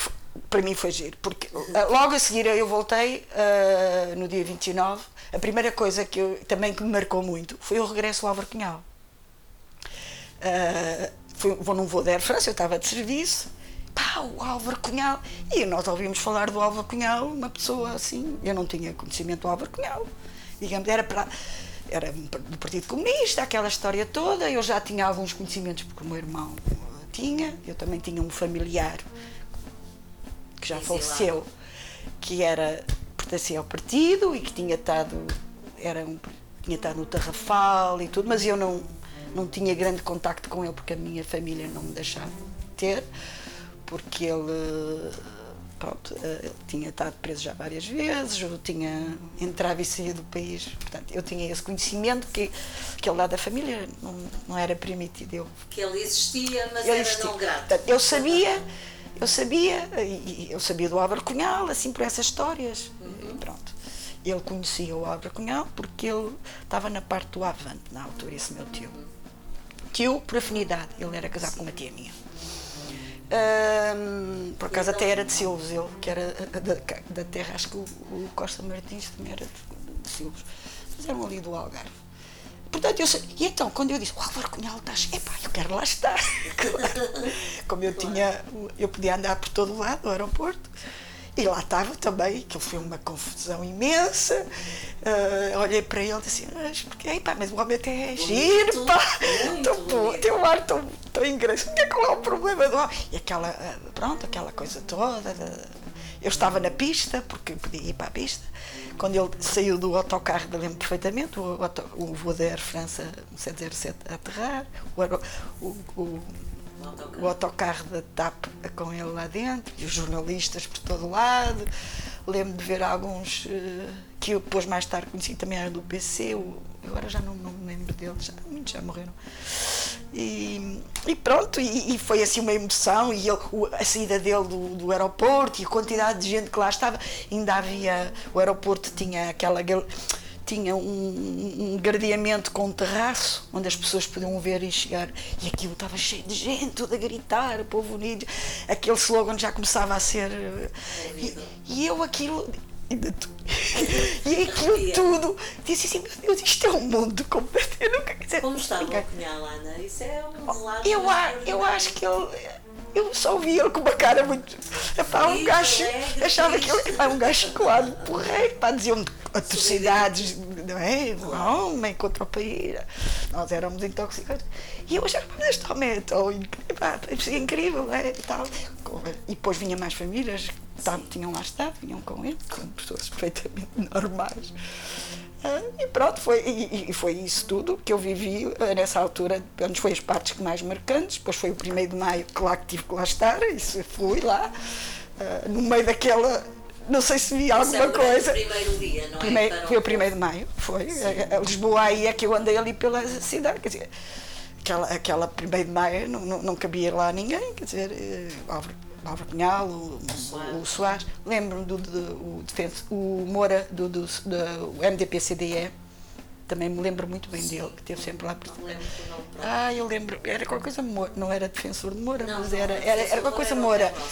Para mim foi giro, porque eh, logo a seguir eu voltei eh, no dia 29. A primeira coisa que eu, também que me marcou muito foi o regresso ao Álvaro Cunhal. Eh, fui, vou num voo da Air France, eu estava de serviço, pá, o Álvaro Cunhal. E nós ouvimos falar do Álvaro Cunhal, uma pessoa assim, eu não tinha conhecimento do Álvaro Cunhal. Digamos, era para. Era do Partido Comunista, aquela história toda. Eu já tinha alguns conhecimentos, porque o meu irmão tinha, eu também tinha um familiar que já faleceu, que era pertencia ao partido e que tinha estado era um, tinha estado no Tarrafal e tudo, mas eu não não tinha grande contacto com ele porque a minha família não me deixava ter, porque ele pronto, eh, ele tinha estado preso já várias vezes, eu tinha entrado e saído do país, portanto, eu tinha esse conhecimento que aquele lado da família não, não era permitido eu Que ele existia, mas ele era existia. não grato. Portanto, eu sabia, eu sabia, eu sabia do Álvaro Cunhal, assim por essas histórias. E pronto. Ele conhecia o Álvaro Cunhal porque ele estava na parte do Avante na altura, esse meu tio. Tio por afinidade, ele era casado com uma tia minha. Ahm, por acaso até era de Silves, ele, que era da, da terra, acho que o, o Costa Martins também era de, de Silves. Mas eram ali do Algarve. Portanto, eu sei, e então, quando eu disse, o Álvaro Cunhal estás, epá, eu quero lá estar. Claro. Como eu tinha, eu podia andar por todo o lado do aeroporto. E lá estava também, que foi uma confusão imensa. Ah, olhei para ele e disse, mas, porque, epá, mas o homem até é giro, pá. muito Tão tem um ar tão, tão engraçado. Que é qual é o problema do homem? E aquela, ah, pronto, aquela coisa toda. eu estava na pista, porque podia ir para a pista. Quando ele saiu do autocarro, lembro perfeitamente, o, auto, o voo da Air France 707 a aterrar, o, o, o, autocarro. o autocarro da TAP com ele lá dentro, e os jornalistas por todo lado. Lembro de ver alguns eh, que eu depois mais tarde conheci também era do PC, o- agora já não, me lembro deles, já, muitos já morreram. E, e pronto, e, e foi assim uma emoção, e ele, o- a saída dele do, do aeroporto e a quantidade de gente que lá estava, ainda havia, o aeroporto tinha aquela tinha um, um gradeamento com um terraço onde as pessoas podiam ver e chegar. E aquilo estava cheio de gente, tudo a gritar, povo unido, aquele slogan já começava a ser eh, e, e eu aquilo ainda tu- e aquilo tudo disse assim, meu Deus, isto é um mundo completo, eu nunca dizer, Como estava nunca- o Cunhal, Ana? Isso é um relato. eu, a- eu acho que ele. Eu só vi ele com uma cara muito. Epá, um gajo. Achava que ele era um gajo claro, porreiro, pá, diziam atrocidades, não é? Homem contra o país. Nós éramos intoxicados. E eu achava, mas este homem é tão incrível, é incrível, é? E, tal. e depois vinha mais famílias que tá- tinham lá estado, vinham com ele, com pessoas perfeitamente normais. Ah, e pronto, foi, e, e foi isso tudo que eu vivi ah, nessa altura. Antes foi as partes que mais marcantes, depois foi o 1 de maio, claro que tive que lá estar, isso fui lá, ah, no meio daquela. Não sei se vi é alguma o grande coisa. primeiro dia, não é? Primeiro, Para foi o 1 de maio, foi. A- a Lisboa aí é que eu andei ali pela cidade, quer dizer, aquela, aquela 1 de maio não, não, não cabia lá ninguém, quer dizer, eh, Álvaro, Cunhal, o, o, o Soares, lembro-me do, do, o, defenso, o Moura, do, do, do MDP-CDE, também me lembro muito bem dele, que esteve sempre lá por ah, eu lembro, era qualquer coisa Moura, não era defensor de Moura, Não, mas era, era, era qualquer coisa Moura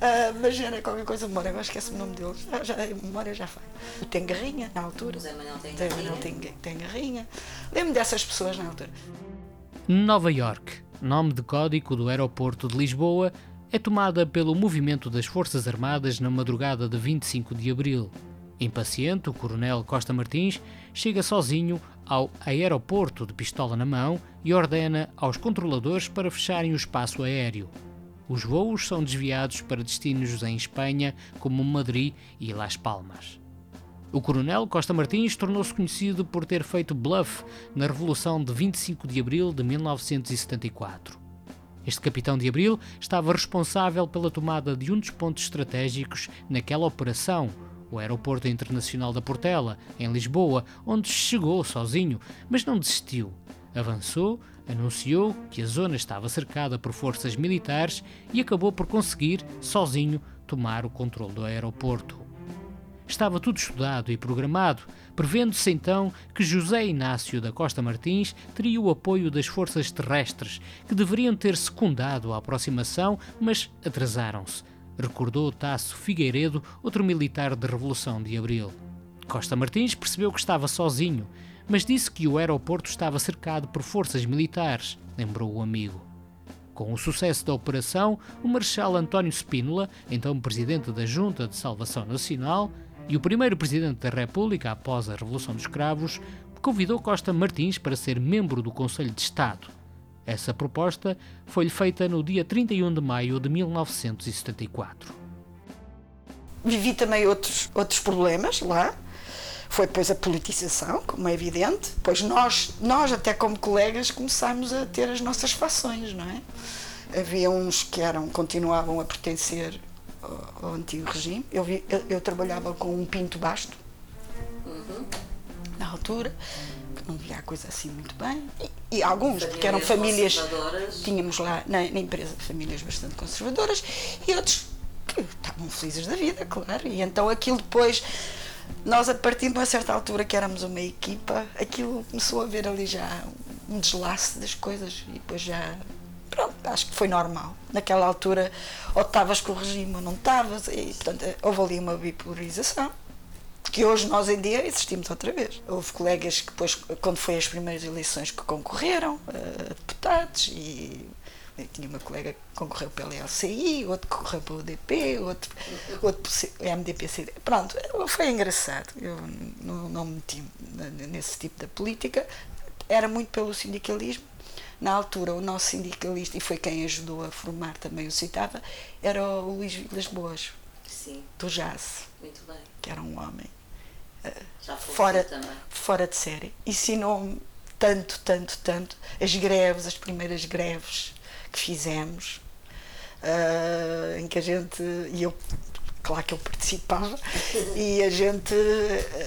Ah, mas era qualquer coisa Moura, agora esquece o nome dele. Já, já, a memória já foi. O Tem Garrinha, na altura. O Zé Manuel Tem Zé Garrinha. Manuel tem, tem Garrinha. Lembro dessas pessoas na altura. Nova York, nome de código do aeroporto de Lisboa, é tomada pelo movimento das Forças Armadas na madrugada de 25 de abril. Impaciente, o coronel Costa Martins chega sozinho ao aeroporto de pistola na mão e ordena aos controladores para fecharem o espaço aéreo. Os voos são desviados para destinos em Espanha, como Madrid e Las Palmas. O coronel Costa Martins tornou-se conhecido por ter feito bluff na Revolução de 25 de abril de 1974. Este capitão de abril estava responsável pela tomada de um dos pontos estratégicos naquela operação, o Aeroporto Internacional da Portela, em Lisboa, onde chegou sozinho, mas não desistiu. Avançou, anunciou que a zona estava cercada por forças militares e acabou por conseguir, sozinho, tomar o controle do aeroporto. Estava tudo estudado e programado, prevendo-se então que José Inácio da Costa Martins teria o apoio das forças terrestres, que deveriam ter secundado a aproximação, mas atrasaram-se recordou Tasso Figueiredo, outro militar da Revolução de Abril. Costa Martins percebeu que estava sozinho, mas disse que o aeroporto estava cercado por forças militares, lembrou o amigo. Com o sucesso da operação, o Marechal António Spínola, então presidente da Junta de Salvação Nacional e o primeiro presidente da República após a Revolução dos Cravos, convidou Costa Martins para ser membro do Conselho de Estado. Essa proposta foi-lhe feita no dia 31 de maio de 1974. Vivi também outros, outros problemas lá. Foi depois a politização, como é evidente. Pois nós, nós, até como colegas, começámos a ter as nossas fações, não é? Havia uns que eram, continuavam a pertencer ao, ao antigo regime. Eu, vi, eu, eu, trabalhava com um pinto basto, uhum. na altura não via a coisa assim muito bem. E, e alguns, famílias porque eram famílias. Tínhamos lá na, na, empresa famílias bastante conservadoras e outros que estavam felizes da vida, claro. E então aquilo depois, nós a partir de uma certa altura que éramos uma equipa, aquilo começou a ver ali já um deslace das coisas e depois já. Pronto, acho que foi normal. Naquela altura, ou estavas com o regime ou não estavas, e portanto houve ali uma bipolarização que hoje nós em dia existimos outra vez. Houve colegas que depois, quando foi as primeiras eleições que concorreram, uh, deputados, e tinha uma colega que concorreu pela LCI, outro que concorreu pelo UDP, outro, outro MDP-CD. Pronto, foi engraçado. Eu não, não me meti nesse tipo de política. Era muito pelo sindicalismo. Na altura, o nosso sindicalista, e foi quem ajudou a formar também o CITAVA, era o Luís Vilas Boas, Sim. do Jazz. Muito bem. Que era um homem fora, fora de série. Ensinou-me tanto, tanto, tanto. As greves, as primeiras greves que fizemos, uh, em que a gente. E eu, claro que eu participava, e a gente,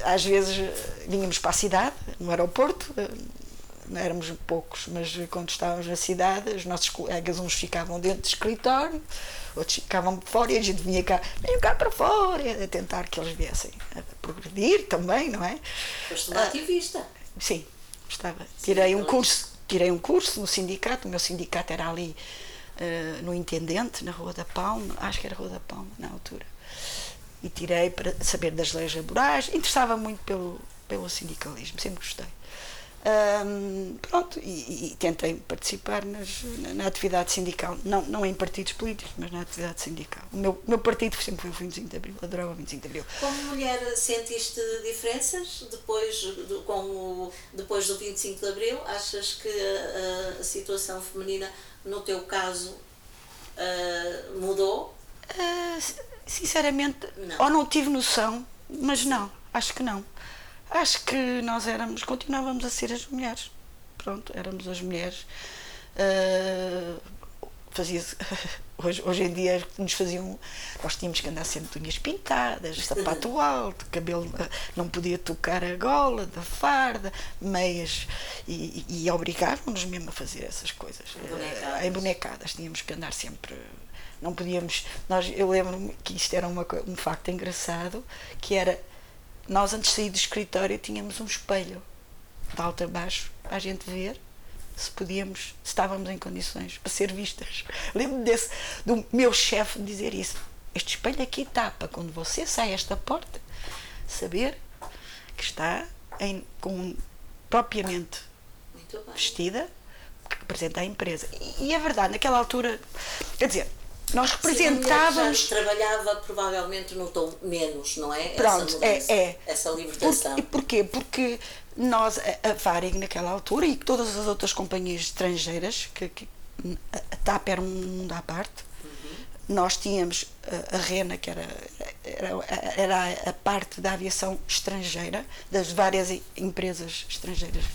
às vezes, vinhamos para a cidade, no aeroporto, não éramos poucos, mas quando estávamos na cidade, os nossos colegas, uns ficavam dentro do escritório, outros ficavam fora e a gente vinha cá, vinha cá para fora, a tentar que eles viessem a progredir também, não é? Foste uma ah, ativista. Sim, estava. Tirei um curso, tirei um curso no sindicato, o meu sindicato era ali uh, no Intendente, na Rua da Palma, acho que era Rua da Palma na altura. E tirei para saber das leis laborais, interessava muito pelo, pelo sindicalismo, sempre gostei. Um, pronto, e, e, tentei participar nas, na, na, atividade sindical, não, não em partidos políticos, mas na atividade sindical. O meu, meu partido sempre foi o 25 de Abril, adorava o 25 de Abril. Como mulher, sentiste diferenças depois, do, com o, depois do 25 de Abril? Achas que a, a situação feminina, no teu caso, uh, mudou? Uh, sinceramente, não. ou não tive noção, mas não, acho que não acho que nós éramos, continuávamos a ser as mulheres. Pronto, éramos as mulheres. Uh, fazia hoje, hoje em dia nos faziam nós tínhamos que andar sempre de unhas pintadas sapato alto cabelo ah, não podia tocar a gola da farda meias e, e, obrigavam-nos mesmo a fazer essas coisas bonecadas. em bonecadas tínhamos que andar sempre não podíamos nós eu lembro que isto era uma, um facto engraçado que era nós, antes de sair do escritório, tínhamos um espelho de alto a baixo para a gente ver se podíamos, se estávamos em condições para ser vistas. Lembro-me desse, do meu chefe dizer isso. Este espelho aqui tapa quando você sai esta porta, saber que está em, com, propriamente vestida, que representa a empresa. E, e é verdade, naquela altura, quer dizer, nós representávamos. Sim, trabalhava provavelmente notou menos, não é? Pronto, essa é, é. Essa libertação. Por, e porquê? Porque nós, a, Varig naquela altura e todas as outras companhias estrangeiras, que, que a TAP era um mundo à parte, uhum. nós tínhamos a, RENA, que era, era, era a parte da aviação estrangeira, das várias empresas estrangeiras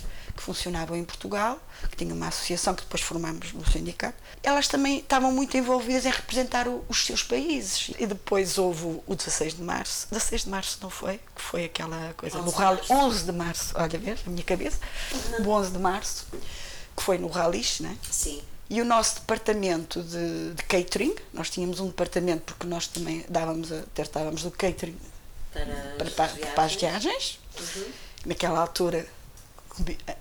funcionavam em Portugal, que tinha uma associação que depois formámos no sindicato, elas também estavam muito envolvidas em representar o, os seus países. E depois houve o 16 de março. 16 de março não foi? Que foi aquela coisa no rally. 11 de março, olha ver, a minha cabeça. Uhum. O 11 de março, que foi no Ralis, né? Sim. E o nosso departamento de, de, catering, nós tínhamos um departamento porque nós também dávamos a, tratávamos do catering para, para, para, para as viagens. Uhum. Naquela altura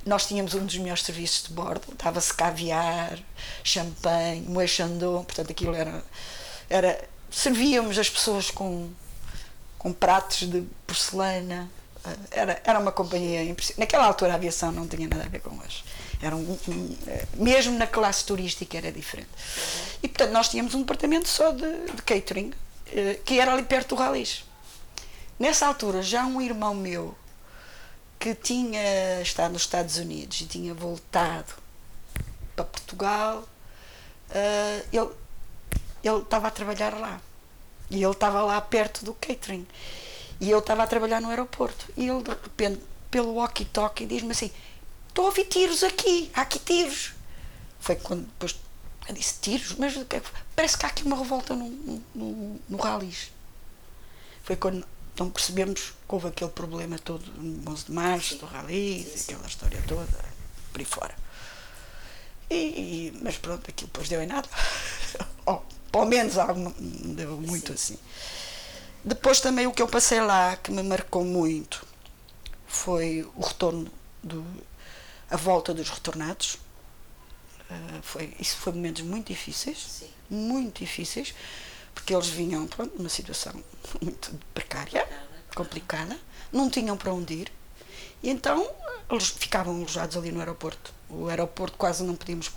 nós tínhamos um dos melhores serviços de bordo, dava-se caviar, champanhe, moé chandon, portanto aquilo era, era servíamos as pessoas com, com pratos de porcelana, eh, era, era uma companhia impressionante. Naquela altura a aviação não tinha nada a ver com hoje. Era um, um, eh, mesmo na classe turística era diferente. E portanto nós tínhamos um departamento só de, de catering, eh, que era ali perto do Ralis. Nessa altura já um irmão meu que tinha estado nos Estados Unidos e tinha voltado para Portugal, uh, ele, ele estava a trabalhar lá. E ele estava lá perto do catering. E eu estava a trabalhar no aeroporto. E ele, de repente, pelo walkie-talkie, diz-me assim: Estou a ouvir tiros aqui, há aqui tiros. Foi quando depois eu disse: Tiros? Mas parece que há aqui uma revolta no, no, no, no Ralis. Foi quando então percebemos que houve aquele problema todo no 11 de março, do rally, aquela história toda, por aí fora. E, e, mas pronto, aquilo depois deu em nada. oh, pelo menos algo não deu muito Sim. assim. Depois também o que eu passei lá, que me marcou muito, foi o retorno, do, a volta dos retornados. Uh, foi, isso foi momentos muito difíceis, Sim. muito difíceis porque eles vinham pronto, numa situação muito precária, complicada, não tinham para onde ir, e então eles ficavam alojados ali no aeroporto. O aeroporto quase não podíamos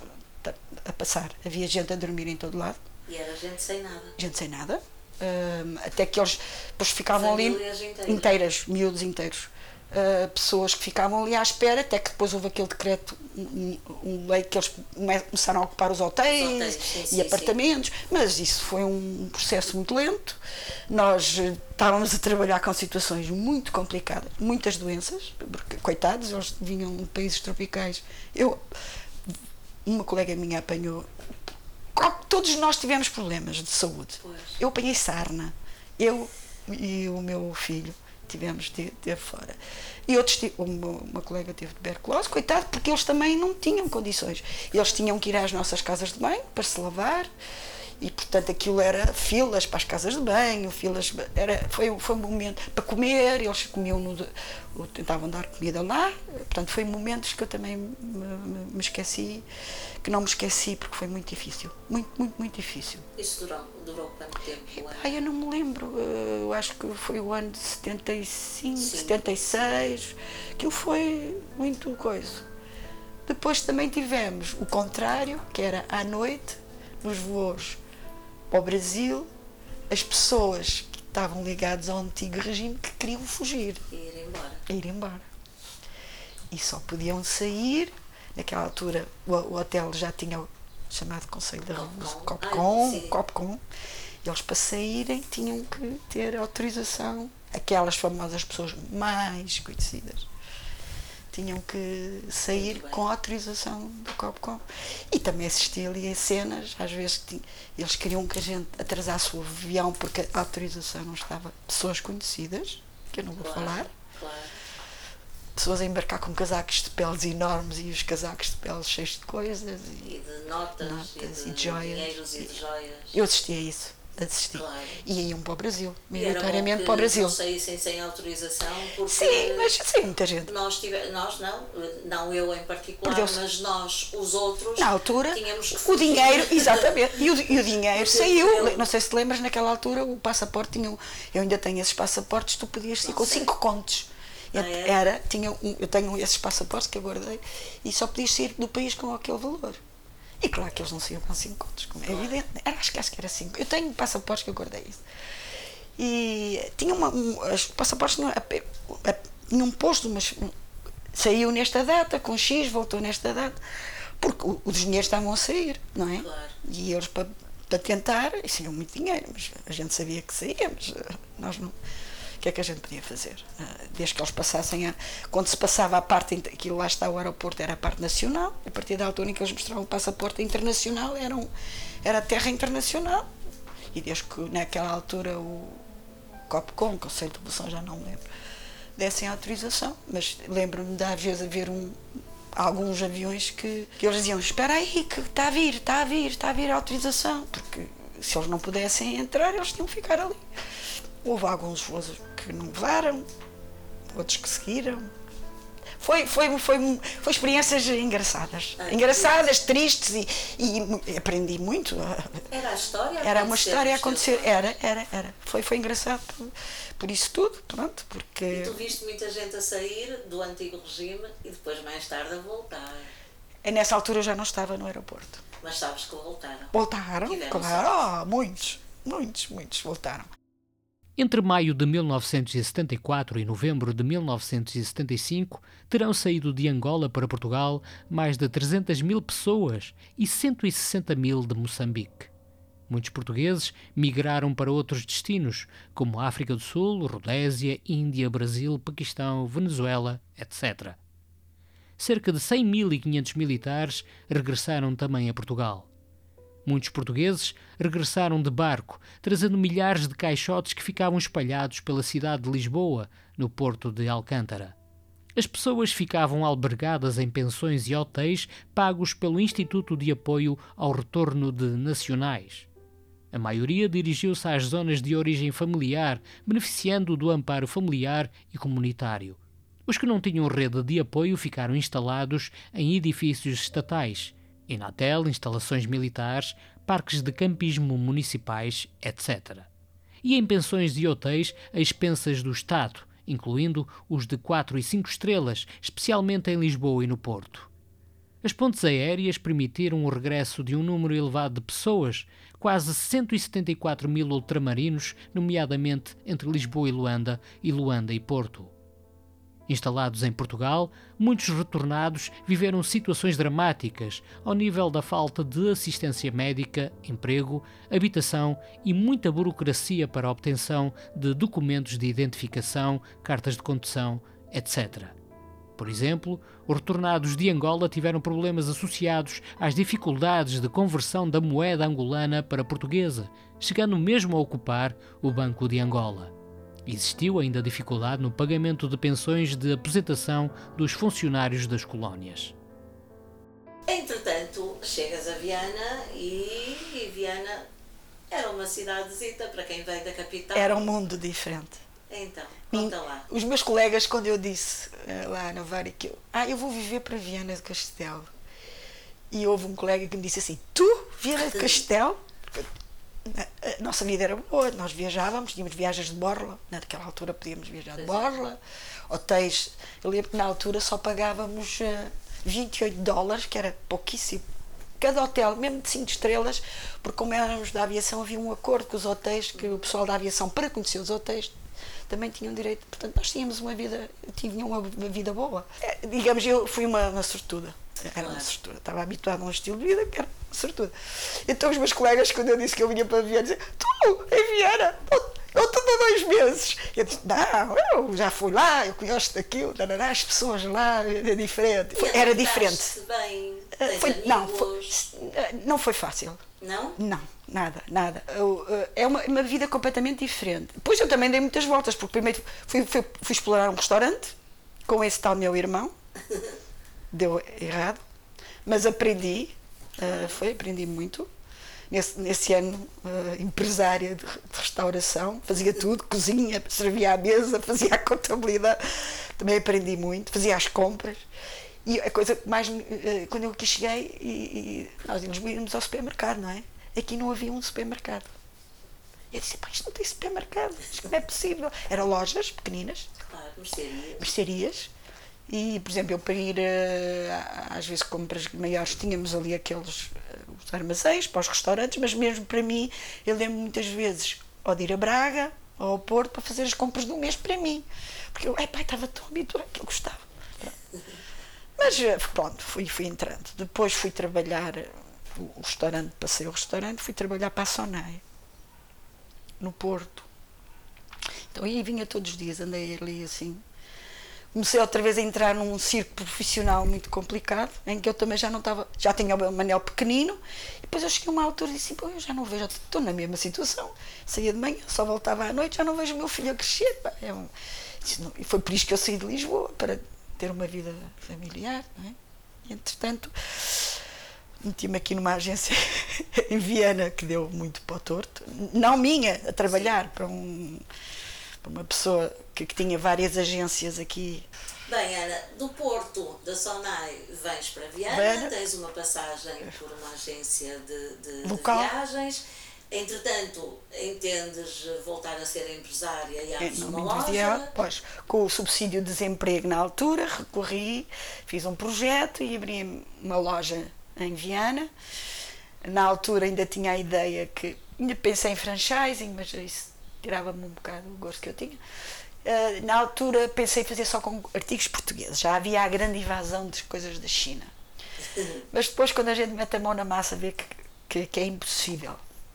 a passar, havia gente a dormir em todo lado. E era gente sem nada. Gente sem nada. Um, até que eles depois ficavam Famílias ali inteiras. inteiras, miúdos inteiros. Uh, pessoas que ficavam ali à espera, até que depois houve aquele decreto, um, um lei que eles começaram a ocupar os hotéis, os hotéis sim, e sim, apartamentos, sim. mas isso foi um processo muito lento. Nós uh, estávamos a trabalhar com situações muito complicadas, muitas doenças, porque, coitados, eles vinham de países tropicais. Eu, uma colega minha apanhou. Todos nós tivemos problemas de saúde. Pois. Eu apanhei sarna, eu e o meu filho tivemos de ter fora. E outros, uma, uma colega teve tuberculose, coitado, porque eles também não tinham condições. Eles tinham que ir às nossas casas de banho para se lavar e portanto aquilo era filas para as casas de banho, filas era foi foi um momento para comer, eles comiam no, tentavam dar comida lá, portanto foi momentos que eu também me, me, me esqueci, que não me esqueci porque foi muito difícil, muito muito muito difícil. Isso durou, durou quanto tempo? Ai, eu não me lembro, eu acho que foi o ano de 75, Sim. 76, aquilo foi muito coisa. Depois também tivemos o contrário, que era à noite, nos voos para o Brasil as pessoas que estavam ligadas ao antigo regime que queriam fugir. E ir embora. Ir embora. E só podiam sair, naquela altura o, o hotel já tinha o chamado Conselho da Revolução, Copcom, Copcom, e eles para saírem tinham que ter autorização, aquelas famosas pessoas mais conhecidas tinham que sair com a autorização do Copcom. E também assisti ali a cenas, às vezes eles queriam que a gente atrasasse o avião porque a autorização não estava. Pessoas conhecidas, que eu não vou claro, falar. Claro. Pessoas a embarcar com casacos de peles enormes e os casacos de peles cheios de coisas. E, e de notas, notas e, de e de joias. e de joias. Eu assisti a isso assisti. Claro. E iam para o Brasil, era maioritariamente para o Brasil. Não saíssem sem autorização, porque Sim, mas sim, muita gente. nós, tive, nós não, não eu em particular, mas nós, os outros, Na altura, tínhamos que o dinheiro, exatamente, e o, e o dinheiro saiu. ele- Não sei se te lembras, naquela altura o passaporte tinha. Eu ainda tenho esses passaportes, tu podias ir Não com sei. cinco contos. Ah, é? Era, tinha um, eu tenho esses passaportes que eu guardei e só podias sair do país com aquele valor. E claro que eles não saíam com 5 contos, como é evidente. Era, acho, que, acho que era 5. Eu tenho passaportes que eu guardei isso. E tinha uma. Um, os passaportes tinham, tinham posto, mas saiu nesta data, com X, voltou nesta data, porque os dinheiros estavam a sair, não é? Claro. E eles para, para tentar, isso é muito dinheiro, mas a gente sabia que saía, mas eh, nós não. O que é que a gente podia fazer? Eh, desde que eles passassem a. Quando se passava a parte. Aquilo lá está o aeroporto, era a parte nacional. A partir da altura em que eles mostravam o passaporte internacional, era, um, era terra internacional. E desde que naquela altura o COPCOM, Conselho de População, já não me lembro, dessem autorização. Mas lembro-me de às vezes haver um, alguns aviões que, que eles diziam: Espera aí, que está a vir, está a vir, está a vir a autorização. Porque se eles não pudessem entrar, eles tinham que ficar ali. Houve alguns voos que não levaram, outros que seguiram. Foi, foi, foi, foi experiências engraçadas. Ah, engraçadas, tristes e, e aprendi muito. Era a história? Era uma história a acontecer. Era, era, era. Foi, foi engraçado por, por isso tudo, pronto, E porque tu viste muita gente a sair do antigo regime e depois mais tarde a voltar. nessa altura eu já não estava no aeroporto. Mas sabes que voltaram. Voltaram, claro, ah, muitos, muitos, muitos voltaram. Entre maio de 1974 e novembro de 1975, terão saído de Angola para Portugal mais de 300 mil pessoas e 160 mil de Moçambique. Muitos portugueses migraram para outros destinos, como África do Sul, Rodésia, Índia, Brasil, Paquistão, Venezuela, etc. Cerca de 100.500 militares regressaram também a Portugal. Muitos portugueses regressaram de barco, trazendo milhares de caixotes que ficavam espalhados pela cidade de Lisboa, no porto de Alcântara. As pessoas ficavam albergadas em pensões e hotéis pagos pelo Instituto de Apoio ao Retorno de Nacionais. A maioria dirigiu-se às zonas de origem familiar, beneficiando do amparo familiar e comunitário. Os que não tinham rede de apoio ficaram instalados em edifícios estatais, Inatel, instalações militares, parques de campismo municipais, etc. E em pensões e hotéis a expensas do Estado, incluindo os de 4 e 5 estrelas, especialmente em Lisboa e no Porto. As pontes aéreas permitiram o regresso de um número elevado de pessoas, quase 174 mil ultramarinos, nomeadamente entre Lisboa e Luanda e Luanda e Porto. Instalados em Portugal, muitos retornados viveram situações dramáticas ao nível da falta de assistência médica, emprego, habitação e muita burocracia para a obtenção de documentos de identificação, cartas de condução, etc. Por exemplo, os retornados de Angola tiveram problemas associados às dificuldades de conversão da moeda angolana para portuguesa, chegando mesmo a ocupar o Banco de Angola. Existiu ainda dificuldade no pagamento de pensões de aposentação dos funcionários das colónias. Entretanto, chegas a Viana e, e Viana era uma cidadezita para quem vem da capital. Era um mundo diferente. Então, conta lá. Os meus colegas, quando eu disse eh, lá na Vari que eu, ah, eu vou viver para Viana do Castelo. E houve um colega que me disse assim: Tu, Viana do Castelo? A- nossa vida era boa, nós viajávamos, tínhamos viagens de borla, naquela altura podíamos viajar de borla, hotéis. Eu lembro que na altura só pagávamos eh, 28 dólares, que era pouquíssimo. Cada hotel, mesmo de 5 estrelas, porque como éramos da aviação, havia um acordo com os hotéis, que o pessoal da aviação, para conhecer os hotéis, também tinham direito. Portanto, nós tínhamos uma vida, tinha uma, uma vida boa. É, digamos, eu fui uma, uma sortuda. Era uma sortuda. Estava habituada a um estilo de vida que era sortuda. Então, os meus colegas, quando eu disse que eu vinha para Viana, diziam: Tu, em Viana, eu estou há dois meses. Eu disse: Não, eu já fui lá, eu conheço daquilo, as pessoas lá, é diferente. Foi- era diferente. bem? Eh, Foi, não, foi, amigos? não foi fácil. Não? Não, nada, nada. Eu, eh, é uma, uma vida completamente diferente. Depois eu também dei muitas voltas, porque primeiro fui, fui, fui explorar um restaurante com esse tal meu irmão. Deu errado, mas aprendi, eh, foi, aprendi muito. Nesse, nesse ano, eh, empresária de, de restauração, fazia tudo, cozinha, servia à mesa, fazia a contabilidade, também aprendi muito, fazia as compras. E a coisa que mais. eh, Quando eu aqui cheguei, e, e nós íamos, ao supermercado, não é? Aqui não havia um supermercado. Eu disse: pá, isto não tem supermercado, isto não é possível. Eram lojas pequeninas, Claro, mercearia. mercearias, E, por exemplo, eu para ir, eh, às vezes, compras maiores, tínhamos ali aqueles eh, os armazéns para os restaurantes, mas mesmo para mim, eu lembro muitas vezes ou de ir a Braga ou ao Porto para fazer as compras do mês para mim. Porque eu, epá, estava tão habituada que eu gostava. Mas eh, pronto, fui, fui entrando. Depois fui trabalhar o restaurante, passei o restaurante, fui trabalhar para a Sonai, no Porto. Então aí vinha todos os dias, andei ali assim. Comecei outra vez a entrar num circo profissional muito complicado, em que eu também já não estava, já tinha o meu manel pequenino, e depois eu cheguei a uma altura e disse, bom, eu já não vejo, estou na mesma situação. Saía de manhã, só voltava à noite, já não vejo o meu filho a crescer. É um, e foi por isso que eu saí de Lisboa, para ter uma vida familiar, não é? E, entretanto, meti-me aqui numa agência em Viena que deu muito para o torto, não minha, a trabalhar para, um, para uma pessoa que, que, tinha várias agências aqui. Bem, Ana, do Porto, da Sonai, vens para Viena, Viena. tens uma passagem por uma agência de, de, de viagens. Entretanto, entendes voltar a ser empresária e abres uma loja? Pois, com o subsídio de desemprego na altura, recorri, fiz um projeto e abri uma loja em Viana. Na altura ainda tinha a ideia que. Ainda pensei em franchising, mas isso tirava-me um bocado o gosto que eu tinha. Uh, na altura pensei fazer só com artigos portugueses. Já havia a grande invasão de coisas da China. Mas depois, quando a gente mete a mão na massa, vê que, que, que é impossível.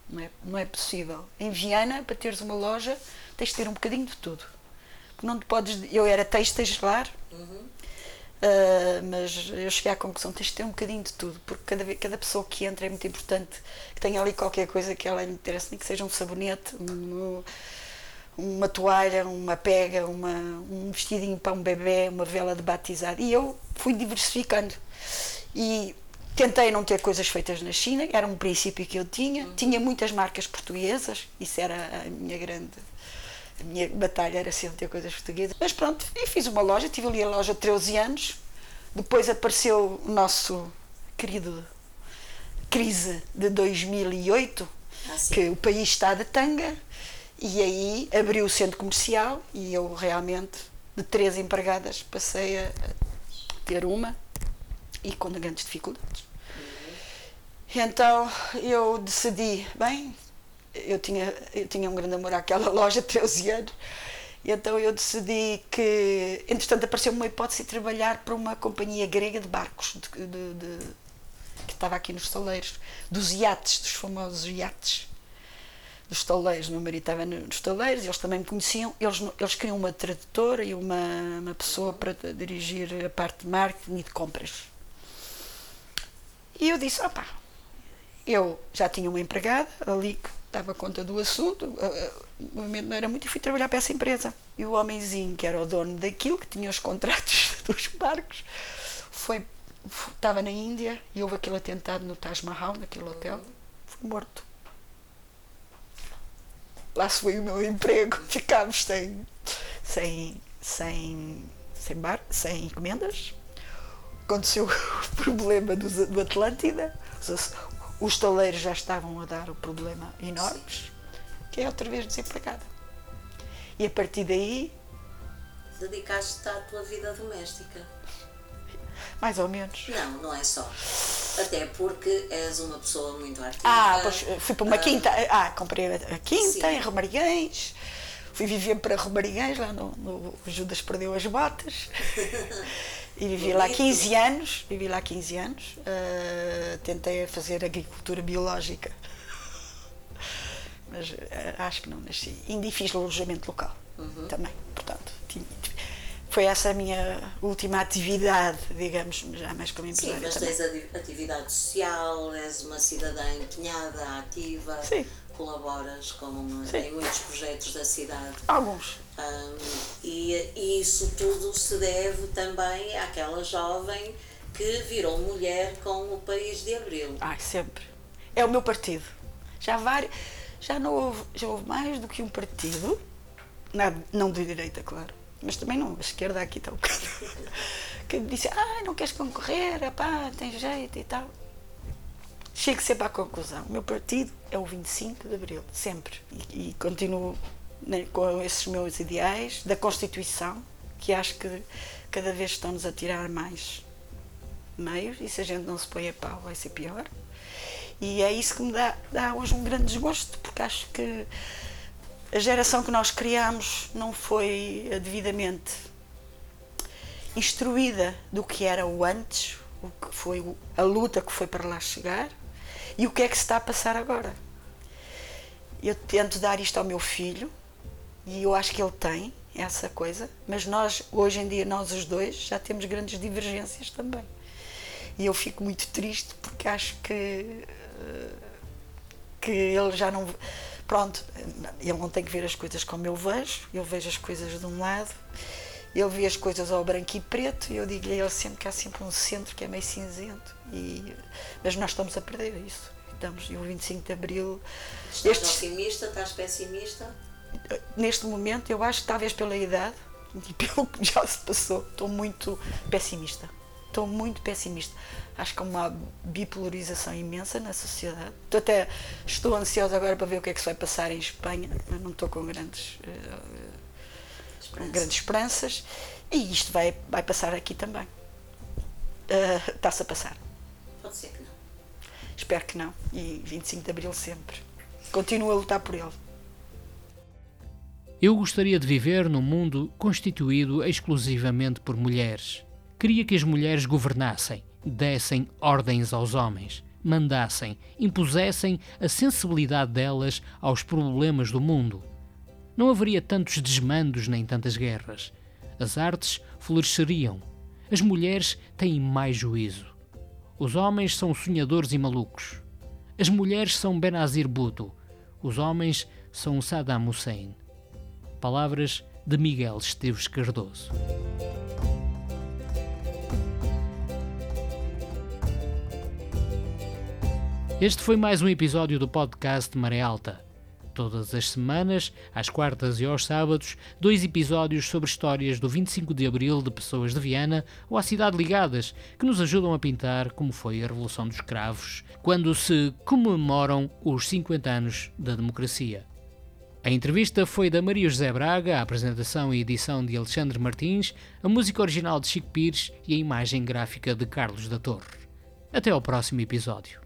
Não é, não é possível. Em Viana, para teres uma loja, tens de ter um bocadinho de tudo. Porque não te podes. Eu era têxteis lá, uhum. Uh, mas eu cheguei à conclusão tens de ter um bocadinho de tudo, porque cada, cada pessoa que entra é muito importante que tenha ali qualquer coisa que ela lhe interesse, nem que seja um sabonete, um, uma toalha, uma pega, uma, um vestidinho para um bebê, uma vela de batizado. E eu fui diversificando. E tentei não ter coisas feitas na China, era um princípio que eu tinha. Uhum. Tinha muitas marcas portuguesas, isso era a minha grande a minha batalha era sempre ter coisas portuguesas. Mas pronto, e fiz uma loja, tive ali a loja 13 anos. Depois apareceu o nosso querido crise de 2008, ah, que o país está de tanga, e aí abriu o centro comercial e eu realmente, de três empregadas, passei a ter uma e com grandes dificuldades. Uhum. Então eu decidi, bem, eu tinha, eu tinha um grande amor àquela loja, 13 anos, e então eu decidi que, entretanto, apareceu uma hipótese de trabalhar para uma companhia grega de barcos, de, de, de, que estava aqui nos taleiros, dos iates, dos famosos iates, dos taleiros. Meu marido estava nos taleiros, eles também me conheciam, eles, eles queriam uma tradutora e uma, uma pessoa para dirigir a parte de marketing e de compras. E eu disse, opá, eu já tinha uma empregada ali dava conta do assunto, o movimento não era muito e fui trabalhar para essa empresa. E o homenzinho, que era o dono daquilo, que tinha os contratos dos barcos, foi, estava na Índia e houve aquele atentado no Taj Mahal, naquele hotel, foi morto. Lá se foi o meu emprego, ficámos sem, sem, sem, sem, bar, sem encomendas. Aconteceu o problema do, do Atlântida, os taleiros já estavam a dar o problema enormes, que é outra vez desempregada. E a partir daí. Dedicaste-te à tua vida doméstica. Mais ou menos. Não, não é só. Até porque és uma pessoa muito ativa. Ah, pois fui para uma ah, quinta. Ah, comprei a quinta sim. em Romariguês. Fui viver para Romarigues, lá no, no Judas perdeu as botas. E vivi lá 15 anos, vivi lá 15 anos, uh, tentei fazer agricultura biológica, mas uh, acho que não nasci. Ainda fiz alojamento local uhum. também, portanto, tinha, foi essa a minha última atividade, digamos, já mais como empresária. Sim, mas também. tens atividade social, és uma cidadã empenhada, ativa. Sim colaboras com, em muitos projetos da cidade. Alguns. Um, e, e, isso tudo se deve também àquela jovem que virou mulher com o País de Abril. Ai, sempre. É o meu partido. Já, vários, já, não houve, já houve mais do que um partido, não de direita, claro, mas também não, a esquerda aqui está um bocado, que me disse, ah, não queres concorrer, pá, tem jeito e tal chego sempre à conclusão. O meu partido é o 25 de Abril, sempre. E, e continuo né, com esses meus ideais da Constituição, que acho que cada vez estão-nos a tirar mais meios e se a gente não se põe a pau vai ser pior. E é isso que me dá, dá hoje um grande desgosto, porque acho que a geração que nós criamos não foi devidamente instruída do que era o antes, o que foi a luta que foi para lá chegar e o que é que se está a passar agora. Eu tento dar isto ao meu filho e eu acho que ele tem essa coisa, mas nós, hoje em dia, nós os dois, já temos grandes divergências também. E eu fico muito triste porque acho que, que ele já não. Pronto, ele não tem que ver as coisas como eu vejo, eu vejo as coisas de um lado, ele vê as coisas ao branco e preto, e eu digo-lhe a ele sempre que há sempre um centro que é meio cinzento. E, mas nós estamos a perder isso. Estamos, e o 25 de Abril. Estás estes, otimista? Estás pessimista? neste momento, eu acho que talvez pela idade e pelo que já se passou, estou muito pessimista. Estou muito pessimista. Acho que há uma bipolarização imensa na sociedade. Estou até estou ansiosa agora para ver o que é que se vai passar em Espanha, não estou com grandes, uh, com grandes esperanças. E isto vai, vai passar aqui também. Uh, Está-se a passar. Pode ser que não. Espero que não. E 25 de Abril sempre. Continuo a lutar por ele. Eu gostaria de viver num mundo constituído exclusivamente por mulheres. Queria que as mulheres governassem, dessem ordens aos homens, mandassem, impusessem a sensibilidade delas aos problemas do mundo. Não haveria tantos desmandos nem tantas guerras. As artes floresceriam. As mulheres têm mais juízo. Os homens são sonhadores e malucos. As mulheres são Benazir Bhutto. Os homens são Saddam Hussein. Palavras de Miguel Esteves Cardoso. Este foi mais um episódio do podcast Maré Alta. Todas as semanas, às quartas e aos sábados, dois episódios sobre histórias do 25 de Abril de pessoas de Viana ou à cidade ligadas, que nos ajudam a pintar como foi a Revolução dos Cravos, quando se comemoram os 50 anos da democracia. A entrevista foi da Maria José Braga, a apresentação e edição de Alexandre Martins, a música original de Chico Pires e a imagem gráfica de Carlos da Torre. Até ao próximo episódio.